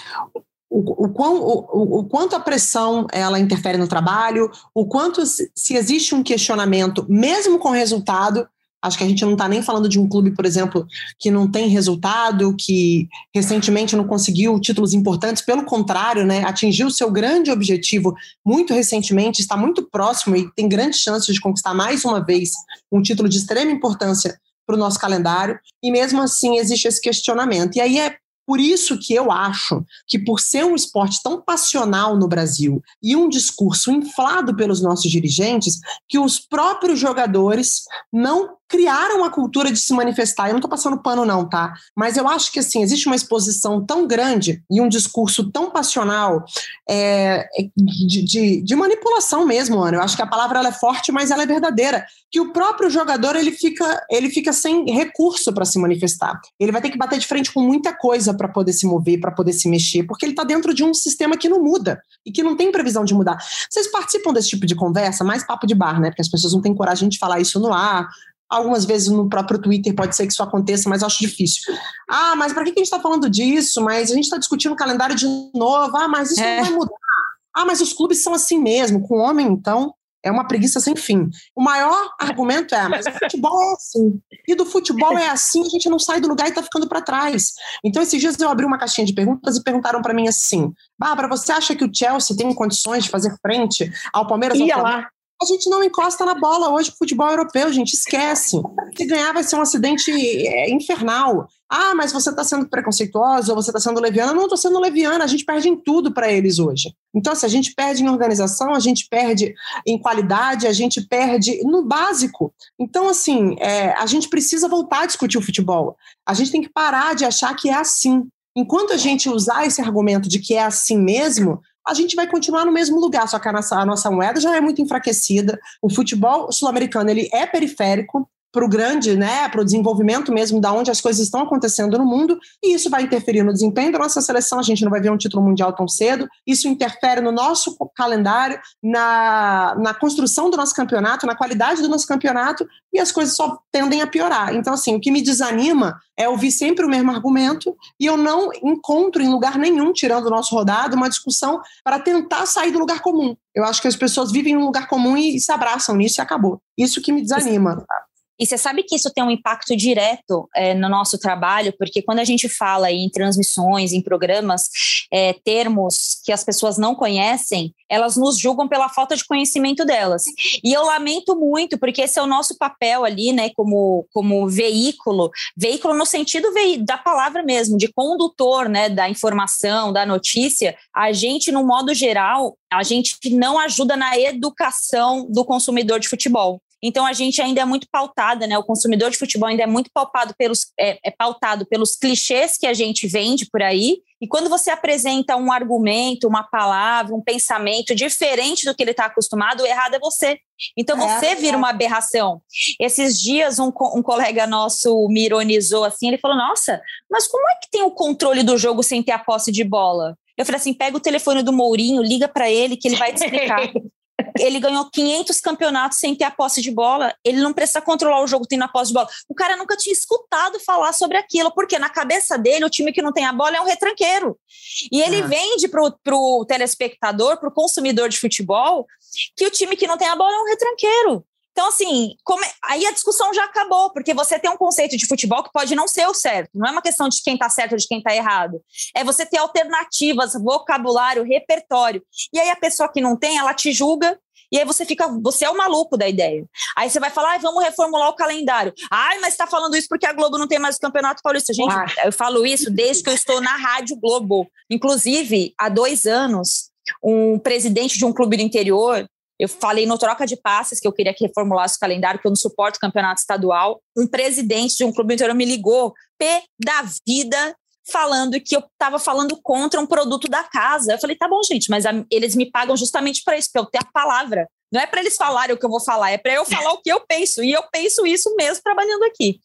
o, o, o, o, quanto a pressão ela interfere no trabalho, o quanto se, se existe um questionamento, mesmo com resultado, Acho que a gente não está nem falando de um clube, por exemplo, que não tem resultado, que recentemente não conseguiu títulos importantes, pelo contrário, né, atingiu seu grande objetivo muito recentemente, está muito próximo e tem grandes chances de conquistar mais uma vez um título de extrema importância para o nosso calendário, e mesmo assim existe esse questionamento. E aí é por isso que eu acho que, por ser um esporte tão passional no Brasil e um discurso inflado pelos nossos dirigentes, que os próprios jogadores não criaram a cultura de se manifestar. Eu não estou passando pano, não, tá? Mas eu acho que assim, existe uma exposição tão grande e um discurso tão passional é, de, de, de, manipulação mesmo, Ana. Eu acho que a palavra é forte, mas ela é verdadeira. Que o próprio jogador ele fica, ele fica sem recurso para se manifestar. Ele vai ter que bater de frente com muita coisa para poder se mover, para poder se mexer, porque ele está dentro de um sistema que não muda e que não tem previsão de mudar. Vocês participam desse tipo de conversa? Mais papo de bar, né? Porque as pessoas não têm coragem de falar isso no ar Algumas vezes no próprio Twitter pode ser que isso aconteça, mas acho difícil. Ah, mas para que a gente está falando disso? Mas a gente está discutindo o calendário de novo. Ah, mas isso é. não vai mudar. Ah, mas os clubes são assim mesmo. Com homem, então, é uma preguiça sem fim. O maior argumento é, mas o futebol é assim. E do futebol é assim, a gente não sai do lugar e está ficando para trás. Então, esses dias eu abri uma caixinha de perguntas e perguntaram para mim assim: Bárbara, você acha que o Chelsea tem condições de fazer frente ao Palmeiras? Ia lá. A gente não encosta na bola hoje, futebol europeu, gente, esquece. Se ganhar vai ser um acidente é, infernal. Ah, mas você está sendo preconceituosa ou você está sendo leviana. Não estou sendo leviana, a gente perde em tudo para eles hoje. Então, se a gente perde em organização, a gente perde em qualidade, a gente perde no básico. Então, assim, é, a gente precisa voltar a discutir o futebol. A gente tem que parar de achar que é assim. Enquanto a gente usar esse argumento de que é assim mesmo, a gente vai continuar no mesmo lugar, só que a nossa, a nossa moeda já é muito enfraquecida. O futebol sul-americano ele é periférico, para o grande, né, para o desenvolvimento mesmo da onde as coisas estão acontecendo no mundo, e isso vai interferir no desempenho da nossa seleção. A gente não vai ver um título mundial tão cedo. Isso interfere no nosso calendário, na, na construção do nosso campeonato, na qualidade do nosso campeonato, e as coisas só tendem a piorar. Então, assim, o que me desanima é ouvir sempre o mesmo argumento, e eu não encontro em lugar nenhum, tirando o nosso rodado, uma discussão para tentar sair do lugar comum. Eu acho que as pessoas vivem em um lugar comum e, e se abraçam nisso e acabou. Isso que me desanima. E você sabe que isso tem um impacto direto é, no nosso trabalho, porque quando a gente fala em transmissões, em programas, é, termos que as pessoas não conhecem, elas nos julgam pela falta de conhecimento delas. E eu lamento muito, porque esse é o nosso papel ali, né, como, como veículo, veículo no sentido da palavra mesmo, de condutor, né, da informação, da notícia. A gente, no modo geral, a gente não ajuda na educação do consumidor de futebol. Então a gente ainda é muito pautada, né? O consumidor de futebol ainda é muito pautado pelos, é, é pautado pelos clichês que a gente vende por aí. E quando você apresenta um argumento, uma palavra, um pensamento diferente do que ele está acostumado, o errado é você. Então é, você vira uma aberração. Esses dias um, um colega nosso me ironizou assim, ele falou: Nossa, mas como é que tem o controle do jogo sem ter a posse de bola? Eu falei assim: pega o telefone do Mourinho, liga para ele que ele vai te explicar. ele ganhou 500 campeonatos sem ter a posse de bola. Ele não precisa controlar o jogo tendo a posse de bola. O cara nunca tinha escutado falar sobre aquilo, porque na cabeça dele, o time que não tem a bola é um retranqueiro. E ele uhum. vende para o telespectador, para o consumidor de futebol, que o time que não tem a bola é um retranqueiro. Então, assim, como aí a discussão já acabou, porque você tem um conceito de futebol que pode não ser o certo. Não é uma questão de quem está certo ou de quem está errado. É você ter alternativas, vocabulário, repertório. E aí a pessoa que não tem, ela te julga e aí você fica, você é o maluco da ideia. Aí você vai falar, ah, vamos reformular o calendário. Ai, mas está falando isso porque a Globo não tem mais o Campeonato Paulista. Gente, ah. eu falo isso desde que eu estou na Rádio Globo. Inclusive, há dois anos, um presidente de um clube do interior eu falei no troca de passes que eu queria que reformulasse o calendário, que eu não suporto o campeonato estadual. Um presidente de um clube interior me ligou, pé da vida, falando que eu estava falando contra um produto da casa. Eu falei, tá bom, gente, mas a, eles me pagam justamente para isso, para eu ter a palavra. Não é para eles falarem o que eu vou falar, é para eu falar o que eu penso. E eu penso isso mesmo trabalhando aqui.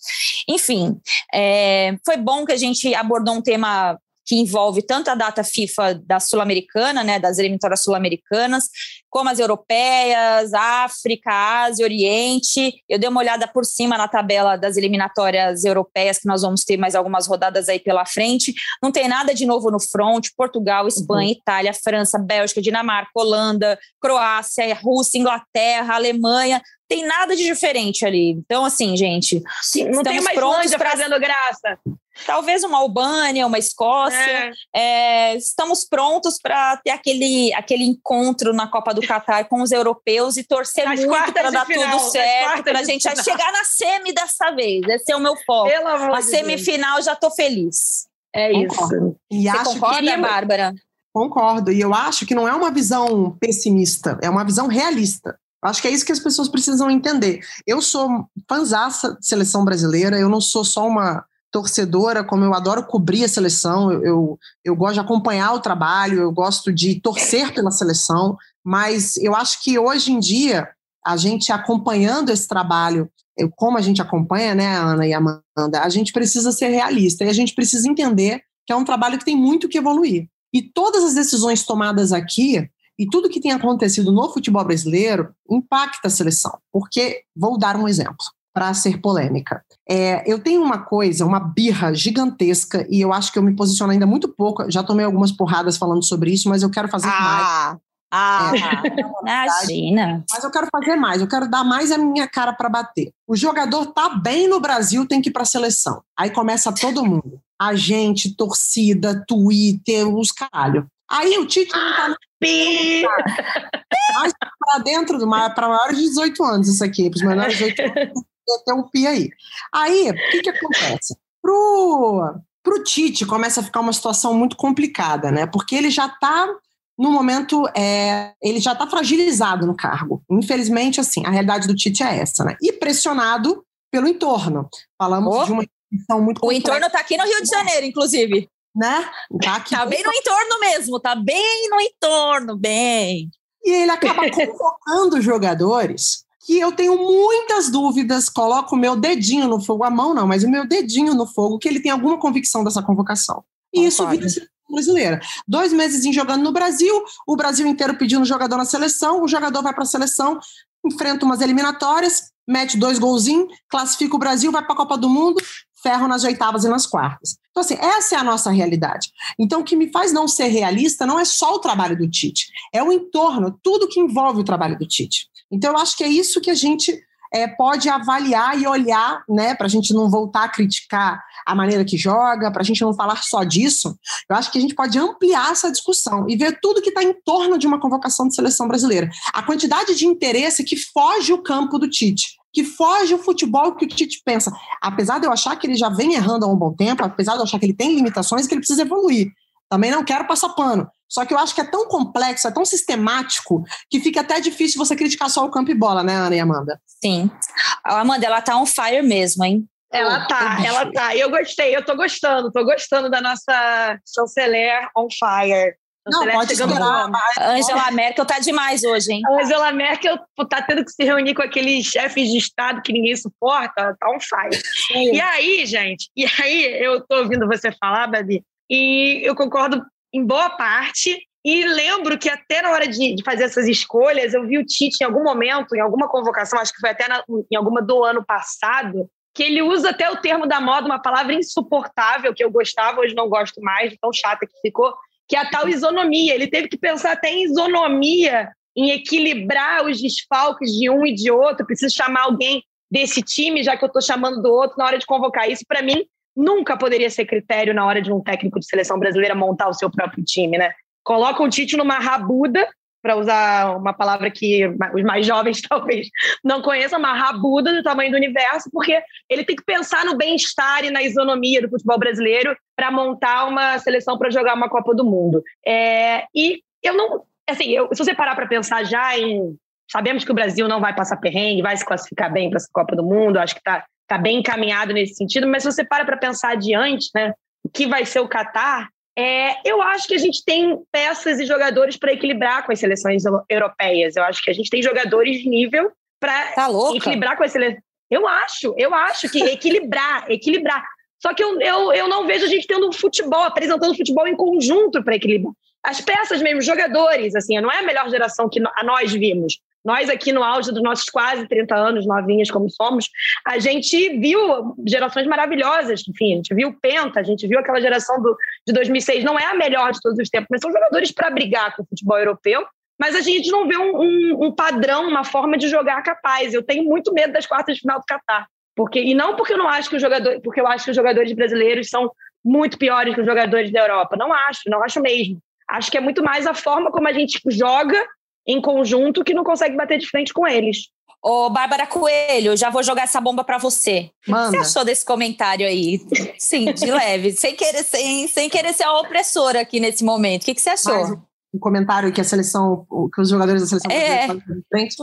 Enfim, é, foi bom que a gente abordou um tema que envolve tanto a data FIFA da Sul-Americana, né, das eliminatórias sul-americanas, como as europeias, África, Ásia, Oriente. Eu dei uma olhada por cima na tabela das eliminatórias europeias, que nós vamos ter mais algumas rodadas aí pela frente. Não tem nada de novo no front: Portugal, Espanha, uhum. Itália, França, Bélgica, Dinamarca, Holanda, Croácia, Rússia, Inglaterra, Alemanha tem nada de diferente ali. Então, assim, gente. Sim, não tem mais Islândia pra... fazendo graça. Talvez uma Albânia, uma Escócia. É. É, estamos prontos para ter aquele, aquele encontro na Copa do Catar com os europeus e torcer As muito para dar final, tudo certo, para a gente chegar na semi dessa vez. Esse é o meu foco. a semifinal Deus. já estou feliz. É Concordo. isso. E Você acho concorda, que... Bárbara? Concordo. E eu acho que não é uma visão pessimista, é uma visão realista. Acho que é isso que as pessoas precisam entender. Eu sou fanzaça de seleção brasileira, eu não sou só uma torcedora, como eu adoro cobrir a seleção, eu, eu, eu, gosto de acompanhar o trabalho, eu gosto de torcer pela seleção, mas eu acho que hoje em dia, a gente acompanhando esse trabalho, como a gente acompanha, né, Ana e Amanda, a gente precisa ser realista e a gente precisa entender que é um trabalho que tem muito que evoluir. E todas as decisões tomadas aqui, e tudo que tem acontecido no futebol brasileiro impacta a seleção. Porque, vou dar um exemplo para ser polêmica. É, eu tenho uma coisa, uma birra gigantesca, e eu acho que eu me posiciono ainda muito pouco. Já tomei algumas porradas falando sobre isso, mas eu quero fazer ah, mais. Ah, é, imagina. Mas eu quero fazer mais, eu quero dar mais a minha cara para bater. O jogador tá bem no Brasil, tem que ir para a seleção. Aí começa todo mundo. A gente, torcida, Twitter, os caralho. Aí o Tite não tá no... mais para dentro do mar, para maiores de 18 anos, isso aqui, para os menores de 18 anos, tem um pi aí. Aí, o que, que acontece? Pro, pro Tite começa a ficar uma situação muito complicada, né? Porque ele já está no momento, é, ele já está fragilizado no cargo. Infelizmente, assim, a realidade do Tite é essa, né? E pressionado pelo entorno. Falamos oh, de uma instituição muito O entorno está aqui no Rio de Janeiro, inclusive né? Tá, tá bem no entorno mesmo, tá bem no entorno, bem. E ele acaba convocando jogadores que eu tenho muitas dúvidas, coloco o meu dedinho no fogo, a mão não, mas o meu dedinho no fogo, que ele tem alguma convicção dessa convocação. E isso vira seleção brasileira. Dois meses em jogando no Brasil, o Brasil inteiro pedindo jogador na seleção, o jogador vai para a seleção, enfrenta umas eliminatórias, mete dois golzinhos, classifica o Brasil, vai para a Copa do Mundo, ferro nas oitavas e nas quartas. Então, assim, essa é a nossa realidade. Então, o que me faz não ser realista não é só o trabalho do Tite, é o entorno, tudo que envolve o trabalho do Tite. Então, eu acho que é isso que a gente é, pode avaliar e olhar, né, para a gente não voltar a criticar a maneira que joga, para a gente não falar só disso, eu acho que a gente pode ampliar essa discussão e ver tudo que está em torno de uma convocação de seleção brasileira. A quantidade de interesse que foge o campo do Tite que foge o futebol que o Tite pensa. Apesar de eu achar que ele já vem errando há um bom tempo, apesar de eu achar que ele tem limitações e que ele precisa evoluir. Também não quero passar pano. Só que eu acho que é tão complexo, é tão sistemático, que fica até difícil você criticar só o campo e bola, né, Ana e Amanda? Sim. A Amanda, ela tá on fire mesmo, hein? Ela tá, ela tá. Eu gostei, eu tô gostando, tô gostando da nossa chanceler on fire. Não, pode esperar. Angela Merkel tá demais hoje, hein? A Angela Merkel tá tendo que se reunir com aqueles chefes de Estado que ninguém suporta, tá on fire. E aí, gente, e aí eu tô ouvindo você falar, Babi, e eu concordo em boa parte. E lembro que até na hora de, de, fazer essas escolhas, eu vi o Tite em algum momento, em alguma convocação, acho que foi até na, em alguma do ano passado, que ele usa até o termo da moda, uma palavra insuportável, que eu gostava, hoje não gosto mais, tão chata que ficou, que é a tal isonomia. Ele teve que pensar até em isonomia, em equilibrar os desfalques de um e de outro. Preciso chamar alguém desse time, já que eu estou chamando do outro, na hora de convocar. Isso, para mim, nunca poderia ser critério na hora de um técnico de seleção brasileira montar o seu próprio time, né? Coloca o Tite numa rabuda, para usar uma palavra que os mais jovens talvez não conheçam, uma rabuda do tamanho do universo, porque ele tem que pensar no bem-estar e na isonomia do futebol brasileiro para montar uma seleção para jogar uma Copa do Mundo. É, e eu não. Assim, eu, se você parar para pensar já em. Sabemos que o Brasil não vai passar perrengue, vai se classificar bem para essa Copa do Mundo, acho que está tá bem encaminhado nesse sentido, mas se você para para pensar adiante, né, o que vai ser o Catar, é, eu acho que a gente tem peças e jogadores para equilibrar com as seleções europeias. Eu acho que a gente tem jogadores de nível para tá equilibrar com as seleções. Eu acho, eu acho que equilibrar, equilibrar. Só que eu, eu, eu não vejo a gente tendo um futebol, apresentando futebol em conjunto para equilibrar. As peças mesmo, jogadores, assim, não é a melhor geração que nós vimos. Nós aqui no auge dos nossos quase 30 anos, novinhas como somos, a gente viu gerações maravilhosas, enfim, a gente viu o Penta, a gente viu aquela geração do, de 2006, não é a melhor de todos os tempos, mas são jogadores para brigar com o futebol europeu, mas a gente não vê um, um, um, padrão, uma forma de jogar capaz. Eu tenho muito medo das quartas de final do Catar. Porque, e não porque eu não acho que os jogadores, porque eu acho que os jogadores brasileiros são muito piores que os jogadores da Europa. Não acho, não acho mesmo. Acho que é muito mais a forma como a gente joga em conjunto que não consegue bater de frente com eles. Ô, Bárbara Coelho, já vou jogar essa bomba para você. Manda. O que você achou desse comentário aí? Sim, de leve, sem querer, sem, sem querer ser a opressora aqui nesse momento. O que, que você achou? Mas, um comentário que a seleção, que os jogadores da seleção é. de frente.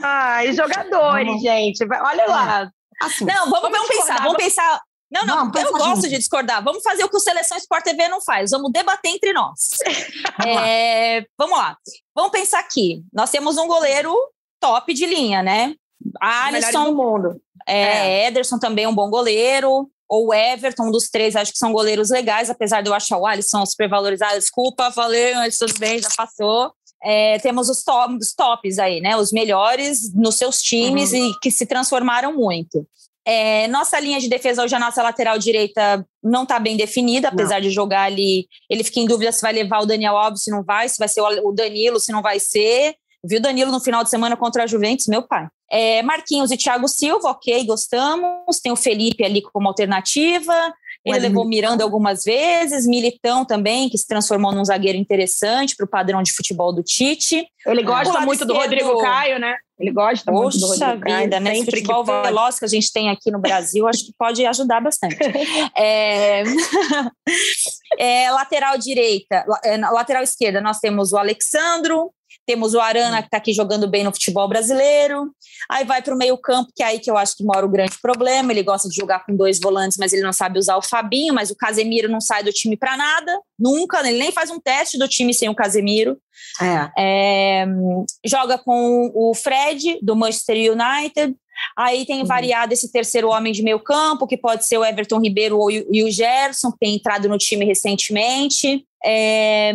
Ai, jogadores, vamos. gente. Olha lá. Assim, não, vamos, vamos pensar, vamos pensar. Não, não, eu gosto junto. de discordar. Vamos fazer o que o Seleção Sport TV não faz. Vamos debater entre nós. é, vamos lá. Vamos pensar aqui. Nós temos um goleiro top de linha, né? Alisson. do mundo. É, é. Ederson também é um bom goleiro. Ou Everton, um dos três, acho que são goleiros legais, apesar de eu achar o Alisson super valorizado. Desculpa, falei, mas tudo bem, já passou. É, temos os, top, os tops aí, né? Os melhores nos seus times uhum. e que se transformaram muito. É, nossa linha de defesa hoje, a nossa lateral direita não está bem definida, apesar não. de jogar ali. Ele fica em dúvida se vai levar o Daniel Alves, se não vai, se vai ser o Danilo, se não vai ser. Viu o Danilo no final de semana contra a Juventus, meu pai. É, Marquinhos e Thiago Silva, ok, gostamos. Tem o Felipe ali como alternativa. Ele levou Miranda algumas vezes, Militão também, que se transformou num zagueiro interessante para o padrão de futebol do Tite. Ele gosta muito do Rodrigo Caio, né? Ele gosta Poxa muito do Rodrigo vida, Caio. Nesse futebol que veloz que a gente tem aqui no Brasil, acho que pode ajudar bastante. é... é, lateral direita, é, lateral esquerda, nós temos o Alexandro, temos o Arana, que está aqui jogando bem no futebol brasileiro. Aí vai para o meio-campo, que é aí que eu acho que mora o grande problema. Ele gosta de jogar com dois volantes, mas ele não sabe usar o Fabinho. Mas o Casemiro não sai do time para nada, nunca. Ele nem faz um teste do time sem o Casemiro. É. É, joga com o Fred, do Manchester United. Aí tem uhum. variado esse terceiro homem de meio campo, que pode ser o Everton Ribeiro ou o Gerson, que tem entrado no time recentemente. É,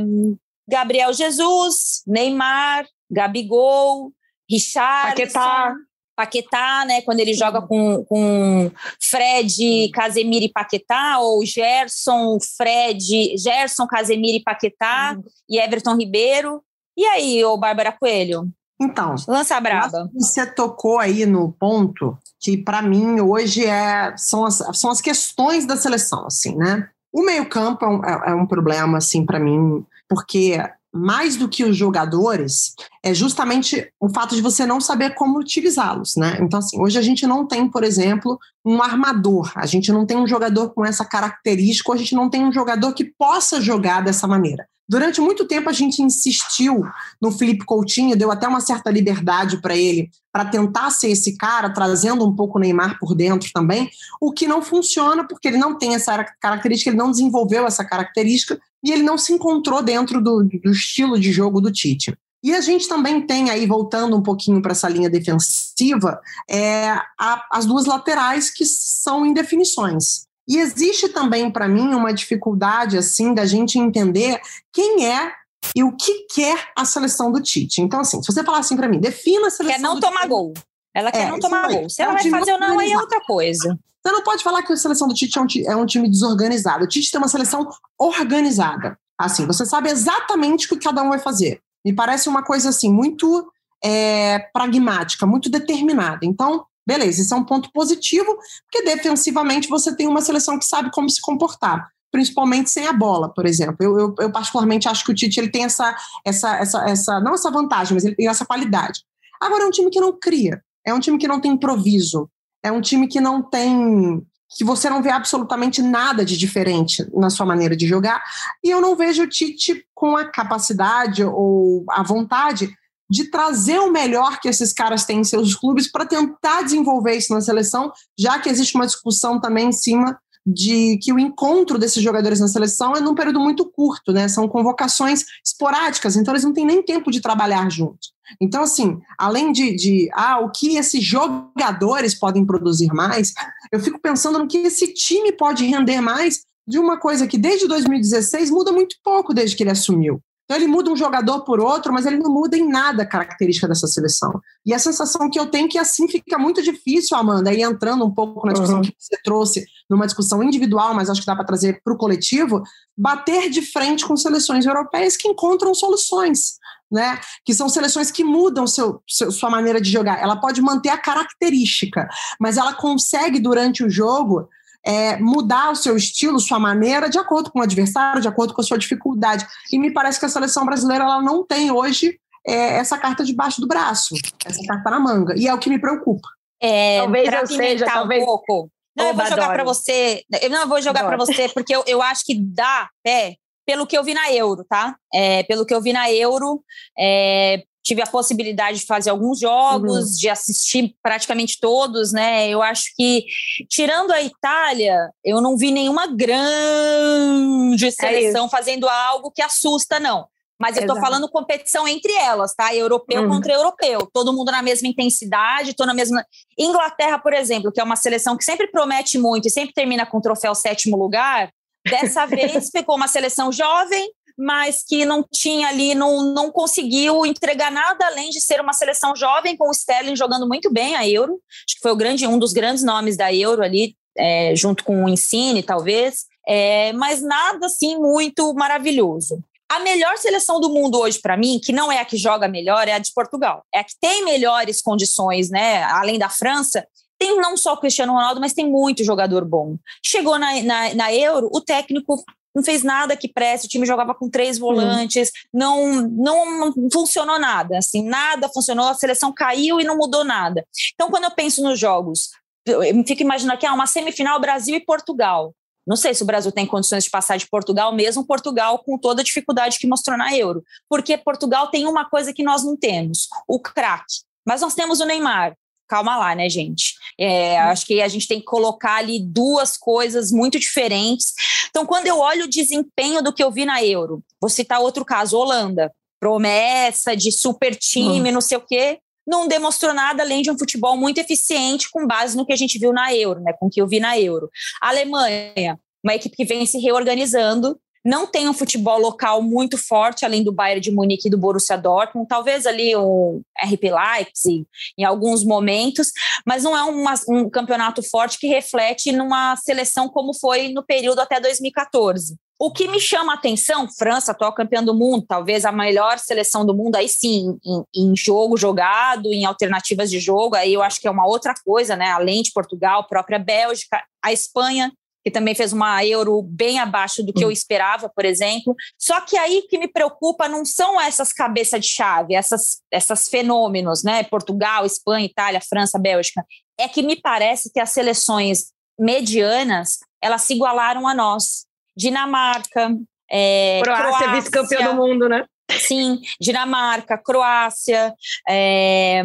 Gabriel Jesus, Neymar, Gabigol, Richard, Paquetá. Paquetá, né? Quando ele joga com, com Fred, Casemiro e Paquetá, ou Gerson, Fred, Gerson, Casemiro e Paquetá, uhum. e Everton Ribeiro. E aí, ô Bárbara Coelho? Então, lança braba. Você tocou aí no ponto que para mim hoje é são as, são as questões da seleção, assim, né? O meio-campo é, um, é, é um problema assim para mim, porque mais do que os jogadores, é justamente o fato de você não saber como utilizá-los, né? Então, assim, hoje a gente não tem, por exemplo, um armador, a gente não tem um jogador com essa característica, a gente não tem um jogador que possa jogar dessa maneira. Durante muito tempo a gente insistiu no Felipe Coutinho, deu até uma certa liberdade para ele, para tentar ser esse cara, trazendo um pouco o Neymar por dentro também, o que não funciona porque ele não tem essa característica, ele não desenvolveu essa característica e ele não se encontrou dentro do, do estilo de jogo do Tite. E a gente também tem aí, voltando um pouquinho para essa linha defensiva, é, a, as duas laterais que são indefinições. E existe também para mim uma dificuldade assim da gente entender quem é e o que quer a seleção do Tite. Então assim, se você falar assim para mim, defina a seleção Quer não tomar Tite. gol. Ela quer É, não tomar gol. Se É ela um vai fazer ou não, aí é outra coisa. Você não pode falar que a seleção do Tite é um, é um time desorganizado. O Tite tem uma seleção organizada. Assim, você sabe exatamente o que cada um vai fazer. Me parece uma coisa assim muito é, pragmática, muito determinada. Então, beleza, isso é um ponto positivo, porque defensivamente você tem uma seleção que sabe como se comportar. Principalmente sem a bola, por exemplo. Eu, eu, eu particularmente acho que o Tite ele tem essa, essa, essa, essa, não essa vantagem, mas ele tem essa qualidade. Agora é um time que não cria, é um time que não tem improviso, é um time que não tem. que você não vê absolutamente nada de diferente na sua maneira de jogar. E eu não vejo o Tite com a capacidade ou a vontade de trazer o melhor que esses caras têm em seus clubes para tentar desenvolver isso na seleção, já que existe uma discussão também em cima de que o encontro desses jogadores na seleção é num período muito curto, né? São convocações esporádicas, então eles não têm nem tempo de trabalhar juntos. Então, assim, além de, de ah, o que esses jogadores podem produzir mais, eu fico pensando no que esse time pode render mais de uma coisa que desde 2016 muda muito pouco desde que ele assumiu. Então ele muda um jogador por outro, mas ele não muda em nada a característica dessa seleção. E a sensação que eu tenho é que assim fica muito difícil, Amanda, aí entrando um pouco na discussão Uhum. que você trouxe, numa discussão individual, mas acho que dá para trazer para o coletivo, bater de frente com seleções europeias que encontram soluções. Né? Que são seleções que mudam seu, seu- sua maneira de jogar. Ela pode manter a característica, mas ela consegue, durante o jogo, é, mudar o seu estilo, sua maneira, de acordo com o adversário, de acordo com a sua dificuldade. E me parece que a seleção brasileira ela não tem hoje é, essa carta debaixo do braço, essa carta na manga. E é o que me preocupa. É, Talvez eu seja, talvez- um pouco. Não, eu vou Oba, jogar para você. Eu não vou jogar para você porque eu, eu acho que dá pé pelo que eu vi na Euro, tá? É, pelo que eu vi na Euro, é, tive a possibilidade de fazer alguns jogos, Uhum. de assistir praticamente todos, né? Eu acho que, tirando a Itália, eu não vi nenhuma grande seleção fazendo algo que assusta, não. Mas eu Exato. falando competição entre elas, tá? Europeu Uhum. contra europeu. Todo mundo na mesma intensidade, tô na mesma. Inglaterra, por exemplo, que é uma seleção que sempre promete muito e sempre termina com o troféu sétimo lugar, dessa vez ficou uma seleção jovem, mas que não tinha ali, não, não conseguiu entregar nada além de ser uma seleção jovem, com o Sterling jogando muito bem a Euro. Acho que foi o grande, um dos grandes nomes da Euro ali, é, junto com o Insigne, talvez. É, mas nada assim muito maravilhoso. A melhor seleção do mundo hoje, para mim, que não é a que joga melhor, é a de Portugal. É a que tem melhores condições, né? Além da França, tem não só o Cristiano Ronaldo, mas tem muito jogador bom. Chegou na, na, na Euro, o técnico não fez nada que preste, o time jogava com três volantes, não, não funcionou nada, assim, nada funcionou, a seleção caiu e não mudou nada. Então, quando eu penso nos jogos, eu fico imaginando que é uma semifinal Brasil e Portugal. Não sei se o Brasil tem condições de passar de Portugal, mesmo Portugal com toda a dificuldade que mostrou na Euro. Porque Portugal tem uma coisa que nós não temos: o craque. Mas nós temos o Neymar. Calma lá, né, gente? É, acho que a gente tem que colocar ali duas coisas muito diferentes. Então, quando eu olho o desempenho do que eu vi na Euro, vou citar outro caso: Holanda. Promessa de super time, não sei o quê não demonstrou nada além de um futebol muito eficiente com base no que a gente viu na Euro, né? Com o que eu vi na Euro. A Alemanha, uma equipe que vem se reorganizando, não tem um futebol local muito forte, além do Bayern de Munique e do Borussia Dortmund, talvez ali o RP Leipzig em alguns momentos, mas não é uma, um campeonato forte que reflete numa seleção como foi no período até 2014. O que me chama a atenção, França, atual campeã do mundo, talvez a melhor seleção do mundo, aí sim, em, em, jogo jogado, em alternativas de jogo, aí eu acho que é uma outra coisa, né? Além de Portugal, própria Bélgica, a Espanha, que também fez uma euro bem abaixo do que eu hum. esperava, por exemplo. Só que aí que me preocupa não são essas cabeças de chave, essas, essas fenômenos, né? Portugal, Espanha, Itália, França, Bélgica. É que me parece que as seleções medianas elas se igualaram a nós. Dinamarca, é, Croácia, vice-campeã do mundo, né? Sim, Dinamarca, Croácia, é,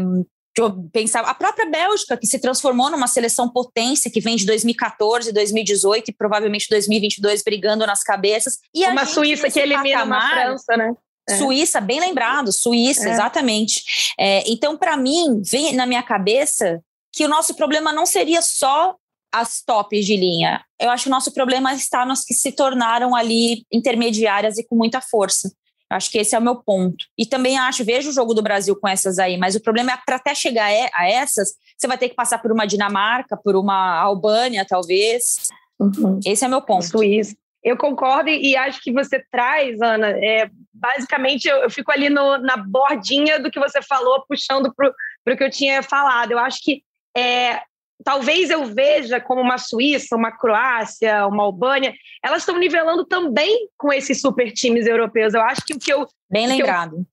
pensar a própria Bélgica que se transformou numa seleção potência que vem de 2014, 2018 e provavelmente 2022 brigando nas cabeças e uma Suíça que elimina patamar, uma França, né? É. Suíça, bem lembrado, Suíça, é. exatamente. É, então, para mim, vem na minha cabeça que o nosso problema não seria só as tops de linha. Eu acho que o nosso problema está nas que se tornaram ali intermediárias e com muita força. Acho que esse é o meu ponto. E também acho, vejo o jogo do Brasil com essas aí, mas o problema é para até chegar a essas, você vai ter que passar por uma Dinamarca, por uma Albânia, talvez. Uhum. Esse é o meu ponto. Suíça. Eu concordo e acho que você traz, Ana, é, basicamente eu, eu fico ali no, na bordinha do que você falou, puxando para o que eu tinha falado. Eu acho que é, talvez eu veja como uma Suíça, uma Croácia, uma Albânia, elas estão nivelando também com esses super times europeus. Eu acho que o que eu bem lembrado,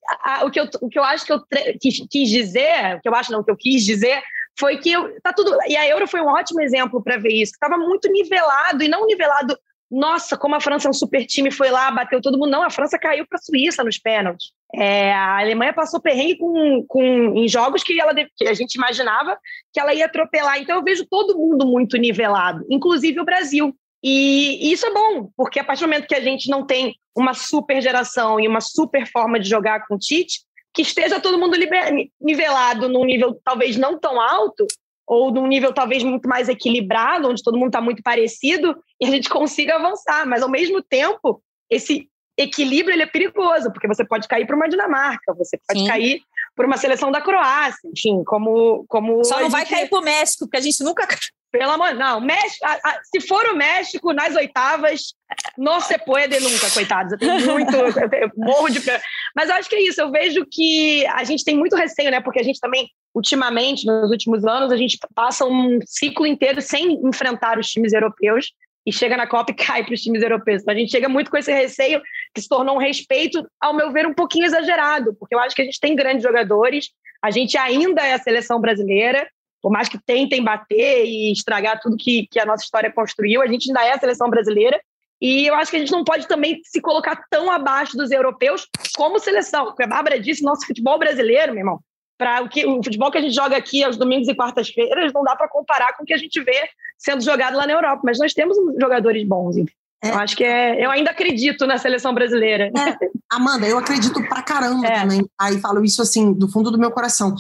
o que eu, a, o que eu, o que eu acho que eu quis, quis, dizer, o que eu acho não, o que eu quis dizer foi que eu, tá tudo e a Euro foi um ótimo exemplo para ver isso. Estava muito nivelado e não nivelado nossa, como a França é um super time, foi lá, bateu todo mundo. Não, a França caiu para a Suíça nos pênaltis. É, a Alemanha passou perrengue com, com, em jogos que, ela, que a gente imaginava que ela ia atropelar. Então eu vejo todo mundo muito nivelado, inclusive o Brasil. E, e isso é bom, porque a partir do momento que a gente não tem uma super geração e uma super forma de jogar com o Tite, que esteja todo mundo nivelado num nível talvez não tão alto, ou num nível talvez muito mais equilibrado, onde todo mundo está muito parecido, e a gente consiga avançar. Mas, ao mesmo tempo, esse equilíbrio ele é perigoso, porque você pode cair para uma Dinamarca, você pode Sim. cair por uma seleção da Croácia, enfim, como... como Só não gente... vai cair para o México, porque a gente nunca... Pelo amor, não, México, a, a, se for o México nas oitavas, não se pode nunca, coitados. Eu tenho muito, eu, eu morro de. Mas eu acho que é isso. Eu vejo que a gente tem muito receio, né? Porque a gente também, ultimamente, nos últimos anos, a gente passa um ciclo inteiro sem enfrentar os times europeus e chega na Copa e cai para os times europeus. Então a gente chega muito com esse receio que se tornou um respeito, ao meu ver, um pouquinho exagerado, porque eu acho que a gente tem grandes jogadores, a gente ainda é a seleção brasileira, por mais que tentem bater e estragar tudo que, que a nossa história construiu, a gente ainda é a seleção brasileira. E eu acho que a gente não pode também se colocar tão abaixo dos europeus como seleção. Porque a Bárbara disse, nosso futebol brasileiro, meu irmão, para o, que, o futebol que a gente joga aqui aos domingos e quartas-feiras, não dá para comparar com o que a gente vê sendo jogado lá na Europa. Mas nós temos jogadores bons. É. Eu acho que é. Eu ainda acredito na seleção brasileira. É. Amanda, eu acredito pra caramba é. também. Aí falo isso assim, do fundo do meu coração.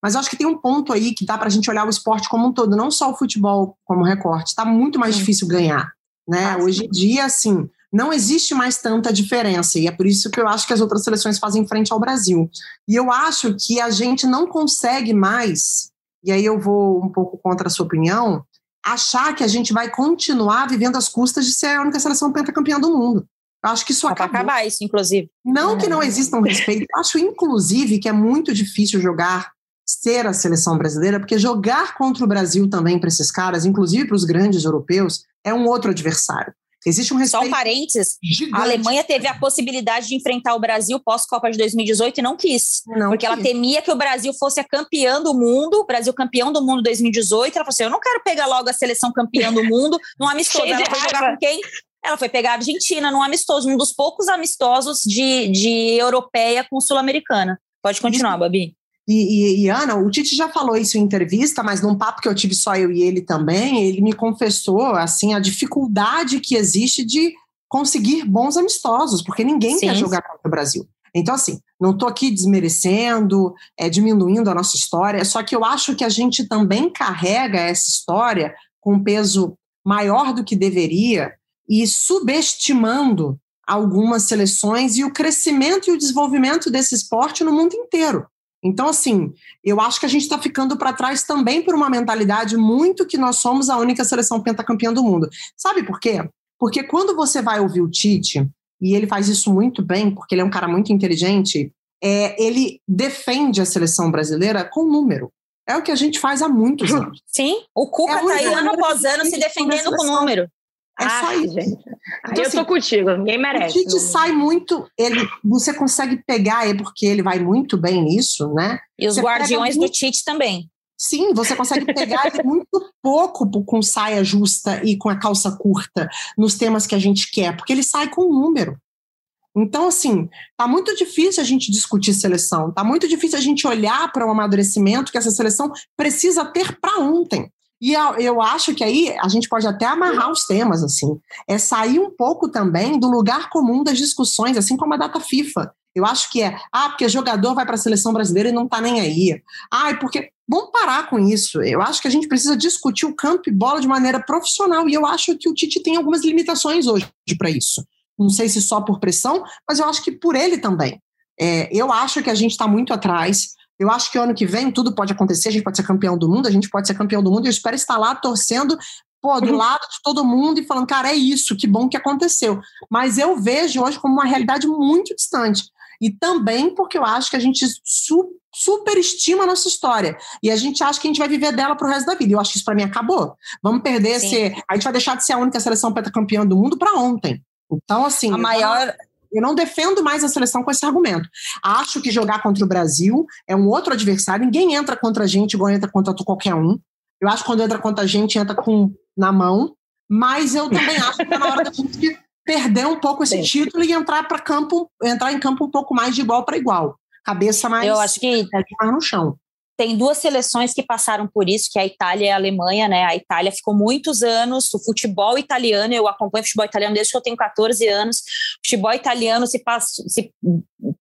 Mas eu acho que tem um ponto aí que dá para a gente olhar o esporte como um todo, não só o futebol como recorte. Está muito mais difícil ganhar. Né? Ah, Hoje em dia, assim, não existe mais tanta diferença. E é por isso que eu acho que as outras seleções fazem frente ao Brasil. E eu acho que a gente não consegue mais, e aí eu vou um pouco contra a sua opinião, achar que a gente vai continuar vivendo às custas de ser a única seleção pentacampeã do mundo. Eu acho que isso acaba. acabar isso, inclusive. Não que não é. exista um respeito. Eu acho, inclusive, que é muito difícil jogar ser a seleção brasileira, porque jogar contra o Brasil também para esses caras, inclusive para os grandes europeus, é um outro adversário. Existe um respeito. Só um parênteses: gigante. a Alemanha teve a possibilidade de enfrentar o Brasil pós-Copa de 2018 e não quis. Não porque quis. ela temia que o Brasil fosse a campeã do mundo, o Brasil campeão do mundo 2018. Ela falou assim: eu não quero pegar logo a seleção campeã do mundo num amistoso. ela foi jogar com quem? Ela foi pegar a Argentina num amistoso, um dos poucos amistosos de, de europeia com sul-americana. Pode continuar. Babi. E, e, e, Ana, o Tite já falou isso em entrevista, mas num papo que eu tive só eu e ele também, ele me confessou assim a dificuldade que existe de conseguir bons amistosos, porque ninguém Sim. quer jogar contra o Brasil. Então, assim, não estou aqui desmerecendo, é, diminuindo a nossa história, só que eu acho que a gente também carrega essa história com um peso maior do que deveria e subestimando algumas seleções e o crescimento e o desenvolvimento desse esporte no mundo inteiro. Então, assim, eu acho que a gente está ficando para trás também por uma mentalidade muito que nós somos a única seleção pentacampeã do mundo. Sabe por quê? Porque quando você vai ouvir o Tite, e ele faz isso muito bem, porque ele é um cara muito inteligente, é, ele defende a seleção brasileira com número. É o que a gente faz há muitos anos. Sim, o Cuca está é aí ano após ano se defendendo com número. É ah, só isso. Gente. Então, eu assim, tô contigo, ninguém merece. O Tite sai muito, ele, você consegue pegar, é porque ele vai muito bem nisso, né? E os você guardiões do Tite também. Sim, você consegue pegar muito pouco com saia justa e com a calça curta nos temas que a gente quer, porque ele sai com um número. Então, assim, tá muito difícil a gente discutir seleção, tá muito difícil a gente olhar para o um amadurecimento que essa seleção precisa ter para ontem. E eu acho que aí a gente pode até amarrar os temas, assim. É sair um pouco também do lugar comum das discussões, assim como a data FIFA. Eu acho que é, ah, porque jogador vai para a seleção brasileira e não está nem aí. Ah, porque. Vamos parar com isso. Eu acho que a gente precisa discutir o campo e bola de maneira profissional. E eu acho que o Tite tem algumas limitações hoje para isso. Não sei se só por pressão, mas eu acho que por ele também. É, eu acho que a gente está muito atrás. Eu acho que ano que vem tudo pode acontecer, a gente pode ser campeão do mundo, a gente pode ser campeão do mundo, e eu espero estar lá torcendo pô, do uhum. lado de todo mundo e falando, cara, é isso, que bom que aconteceu. Mas eu vejo hoje como uma realidade muito distante. E também porque eu acho que a gente su superestima a nossa história. E a gente acha que a gente vai viver dela pro resto da vida. E eu acho que isso para mim acabou. Vamos perder esse. A gente vai deixar de ser a única seleção pentacampeã do mundo para ontem. Então, assim. A maior. Eu não defendo mais a seleção com esse argumento. Acho que jogar contra o Brasil é um outro adversário. Ninguém entra contra a gente igual entra contra qualquer um. Eu acho que quando entra contra a gente, entra com na mão. Mas eu também acho que é na hora da gente perder um pouco esse Sim. título e entrar para campo, entrar em campo um pouco mais de igual para igual. Cabeça mais, eu acho que mais no chão tem duas seleções que passaram por isso, que é a Itália e a Alemanha, né? A Itália ficou muitos anos, o futebol italiano, eu acompanho futebol italiano desde que eu tenho 14 anos. O futebol italiano se, passou, se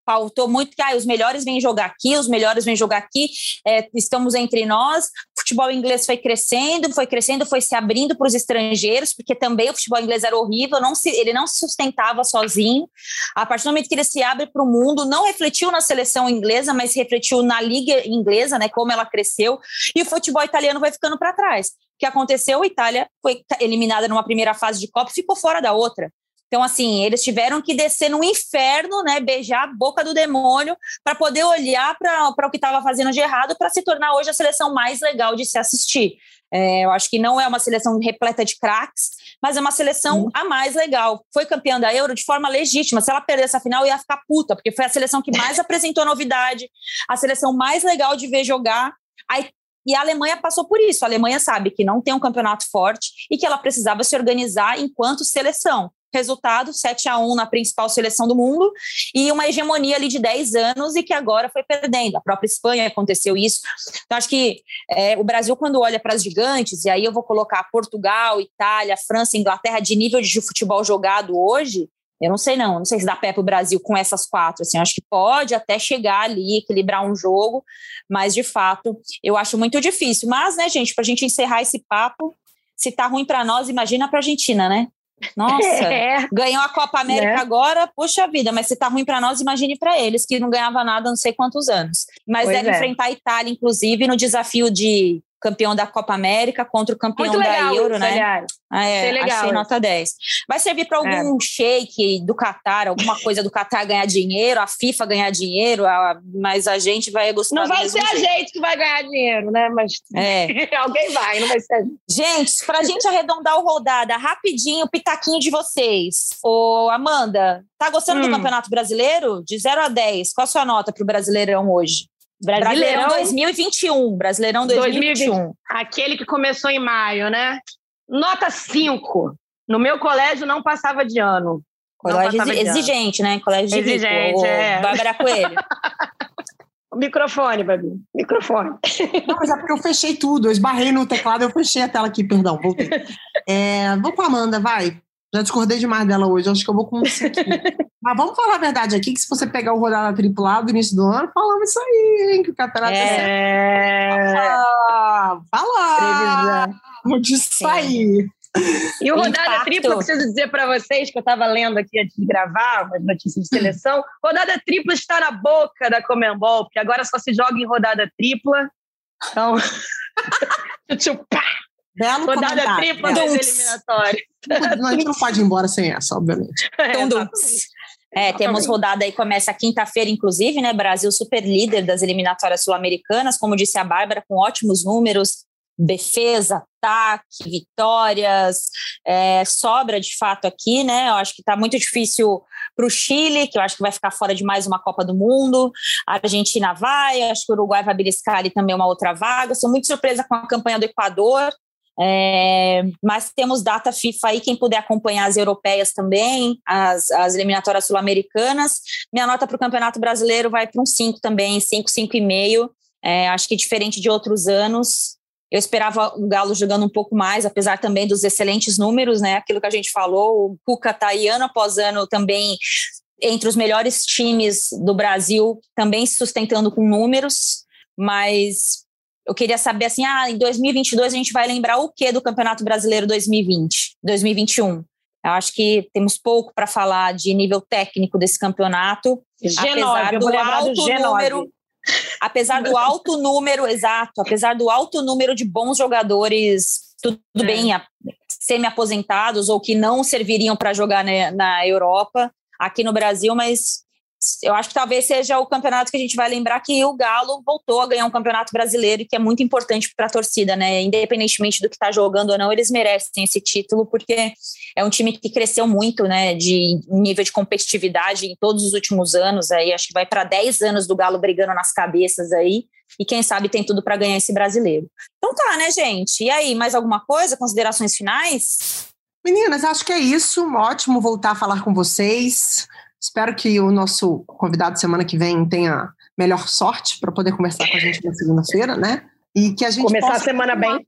pautou muito que ah, os melhores vêm jogar aqui, os melhores vêm jogar aqui, é, estamos entre nós. Futebol inglês foi crescendo, foi crescendo, foi se abrindo para os estrangeiros, porque também o futebol inglês era horrível, não se, ele não se sustentava sozinho. A partir do momento que ele se abre para o mundo, não refletiu na seleção inglesa, mas refletiu na liga inglesa, né, como ela cresceu, e o futebol italiano vai ficando para trás. O que aconteceu? A Itália foi eliminada numa primeira fase de Copa e ficou fora da outra. Então, assim, eles tiveram que descer no inferno, né, beijar a boca do demônio para poder olhar para o que estava fazendo de errado para se tornar hoje a seleção mais legal de se assistir. É, eu acho que não é uma seleção repleta de craques, mas é uma seleção uhum. a mais legal. Foi campeã da Euro de forma legítima. Se ela perder essa final, ia ficar puta, porque foi a seleção que mais apresentou novidade, a seleção mais legal de ver jogar. Aí, e a Alemanha passou por isso. A Alemanha sabe que não tem um campeonato forte e que ela precisava se organizar enquanto seleção resultado, 7 a 1 na principal seleção do mundo, e uma hegemonia ali de 10 anos e que agora foi perdendo. A própria Espanha aconteceu isso. Então, acho que é, o Brasil, quando olha para as gigantes, e aí eu vou colocar Portugal, Itália, França, Inglaterra, de nível de futebol jogado hoje, eu não sei não, não sei se dá pé para o Brasil com essas quatro, assim, acho que pode até chegar ali, equilibrar um jogo, mas de fato, eu acho muito difícil. Mas, né, gente, para a gente encerrar esse papo, se tá ruim para nós, imagina para a Argentina, né? Nossa, é. ganhou a Copa América né? agora, puxa vida, mas se tá ruim para nós, imagine para eles, que não ganhava nada não sei quantos anos. Mas pois deve é. enfrentar a Itália, inclusive, no desafio de campeão da Copa América contra o campeão da Euro, isso, né? Aliás. Ah, é, legal achei nota 10. Vai servir para algum é. shake do Qatar, alguma coisa do Qatar ganhar dinheiro, a FIFA ganhar dinheiro, a, mas a gente vai gostar. Não vai ser a gente que vai ganhar dinheiro, né? Mas é. alguém vai, não vai ser a gente. Gente, para a gente arredondar o rodada, rapidinho, o pitaquinho de vocês. Ô, Amanda, tá gostando hum. do Campeonato Brasileiro? De 0 a 10, qual a sua nota para o Brasileirão hoje? Brasileirão, 2021. Brasileirão 2021. 2020, aquele que começou em maio, né? Nota 5. No meu colégio não passava de ano. Colégio exigente, ano. né? Colégio exigente, rico. é. Bárbara Coelho. microfone, Babi. Microfone. Não, mas é porque eu fechei tudo. Eu esbarrei no teclado, eu fechei a tela aqui, perdão, voltei. É, vou com a Amanda, vai. Já discordei demais dela hoje, acho que eu vou com isso aqui. Mas vamos falar a verdade aqui, que se você pegar o rodada tripla do início do ano, falamos isso aí, hein, que o campeonato é... é... Fala! Fala! Disso aí. E o rodada Impacto. tripla, preciso dizer para vocês que eu estava lendo aqui antes de gravar umas notícias de seleção. Rodada tripla está na boca da Comembol, porque agora só se joga em rodada tripla. Então, Belo rodada tripla é. das eliminatórias. A gente não pode ir embora sem essa, obviamente. Então, é, é temos rodada aí, começa quinta-feira, inclusive, né? Brasil super líder das eliminatórias sul-americanas, como disse a Bárbara, com ótimos números, defesa, ataque, vitórias, é, sobra de fato aqui, né? Eu acho que está muito difícil para o Chile, que eu acho que vai ficar fora de mais uma Copa do Mundo. A Argentina vai, acho que o Uruguai vai beliscar ali também uma outra vaga. Sou muito surpresa com a campanha do Equador. É, mas temos data FIFA aí, quem puder acompanhar as europeias também, as, as eliminatórias sul-americanas. Minha nota para o Campeonato Brasileiro vai para um 5 também, 5, 5,5. É, acho que diferente de outros anos, eu esperava o Galo jogando um pouco mais, apesar também dos excelentes números, né? Aquilo que a gente falou, o Cuca está aí ano após ano também entre os melhores times do Brasil, também se sustentando com números, mas eu queria saber assim, ah, em 2022 a gente vai lembrar o que do Campeonato Brasileiro 2020, 2021? Eu acho que temos pouco para falar de nível técnico desse campeonato, G9, apesar do alto do número apesar do alto número, exato, apesar do alto número de bons jogadores, tudo é. bem, semi-aposentados ou que não serviriam para jogar na, na Europa, aqui no Brasil, mas eu acho que talvez seja o campeonato que a gente vai lembrar que o Galo voltou a ganhar um campeonato brasileiro que é muito importante para a torcida, né? Independentemente do que está jogando ou não, eles merecem esse título porque é um time que cresceu muito, né? De nível de competitividade em todos os últimos anos. Aí acho que vai para 10 anos do Galo brigando nas cabeças aí e quem sabe tem tudo para ganhar esse brasileiro. Então tá, né, gente? E aí, mais alguma coisa? Considerações finais? Meninas, acho que é isso. Ótimo voltar a falar com vocês. Espero que o nosso convidado semana que vem tenha melhor sorte para poder conversar com a gente na segunda-feira, né? E que a gente começar a semana bem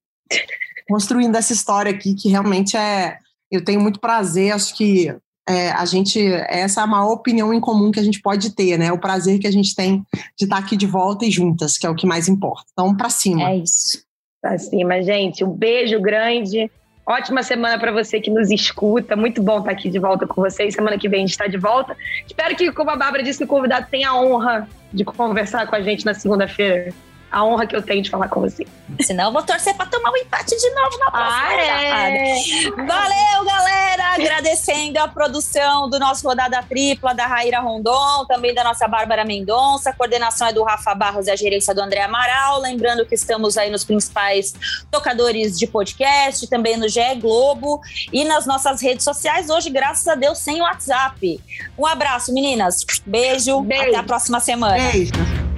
construindo essa história aqui que realmente é eu tenho muito prazer, acho que é, a gente essa é a maior opinião em comum que a gente pode ter, né? O prazer que a gente tem de estar aqui de volta e juntas, que é o que mais importa. Então, para cima. É isso. Para cima, gente. Um beijo grande. Ótima semana para você que nos escuta. Muito bom estar aqui de volta com vocês. Semana que vem a gente está de volta. Espero que, como a Bárbara disse, o convidado tenha a honra de conversar com a gente na segunda-feira a honra que eu tenho de falar com você. Senão eu vou torcer para tomar um empate de novo na próxima. Ah, é. Valeu, galera! Agradecendo a produção do nosso Rodada Tripla, da Raíra Rondon, também da nossa Bárbara Mendonça. A coordenação é do Rafa Barros e a gerência do André Amaral. Lembrando que estamos aí nos principais tocadores de podcast, também no GE Globo e nas nossas redes sociais. Hoje, graças a Deus, sem WhatsApp. Um abraço, meninas. Beijo. Beijo. Até a próxima semana. Beijo.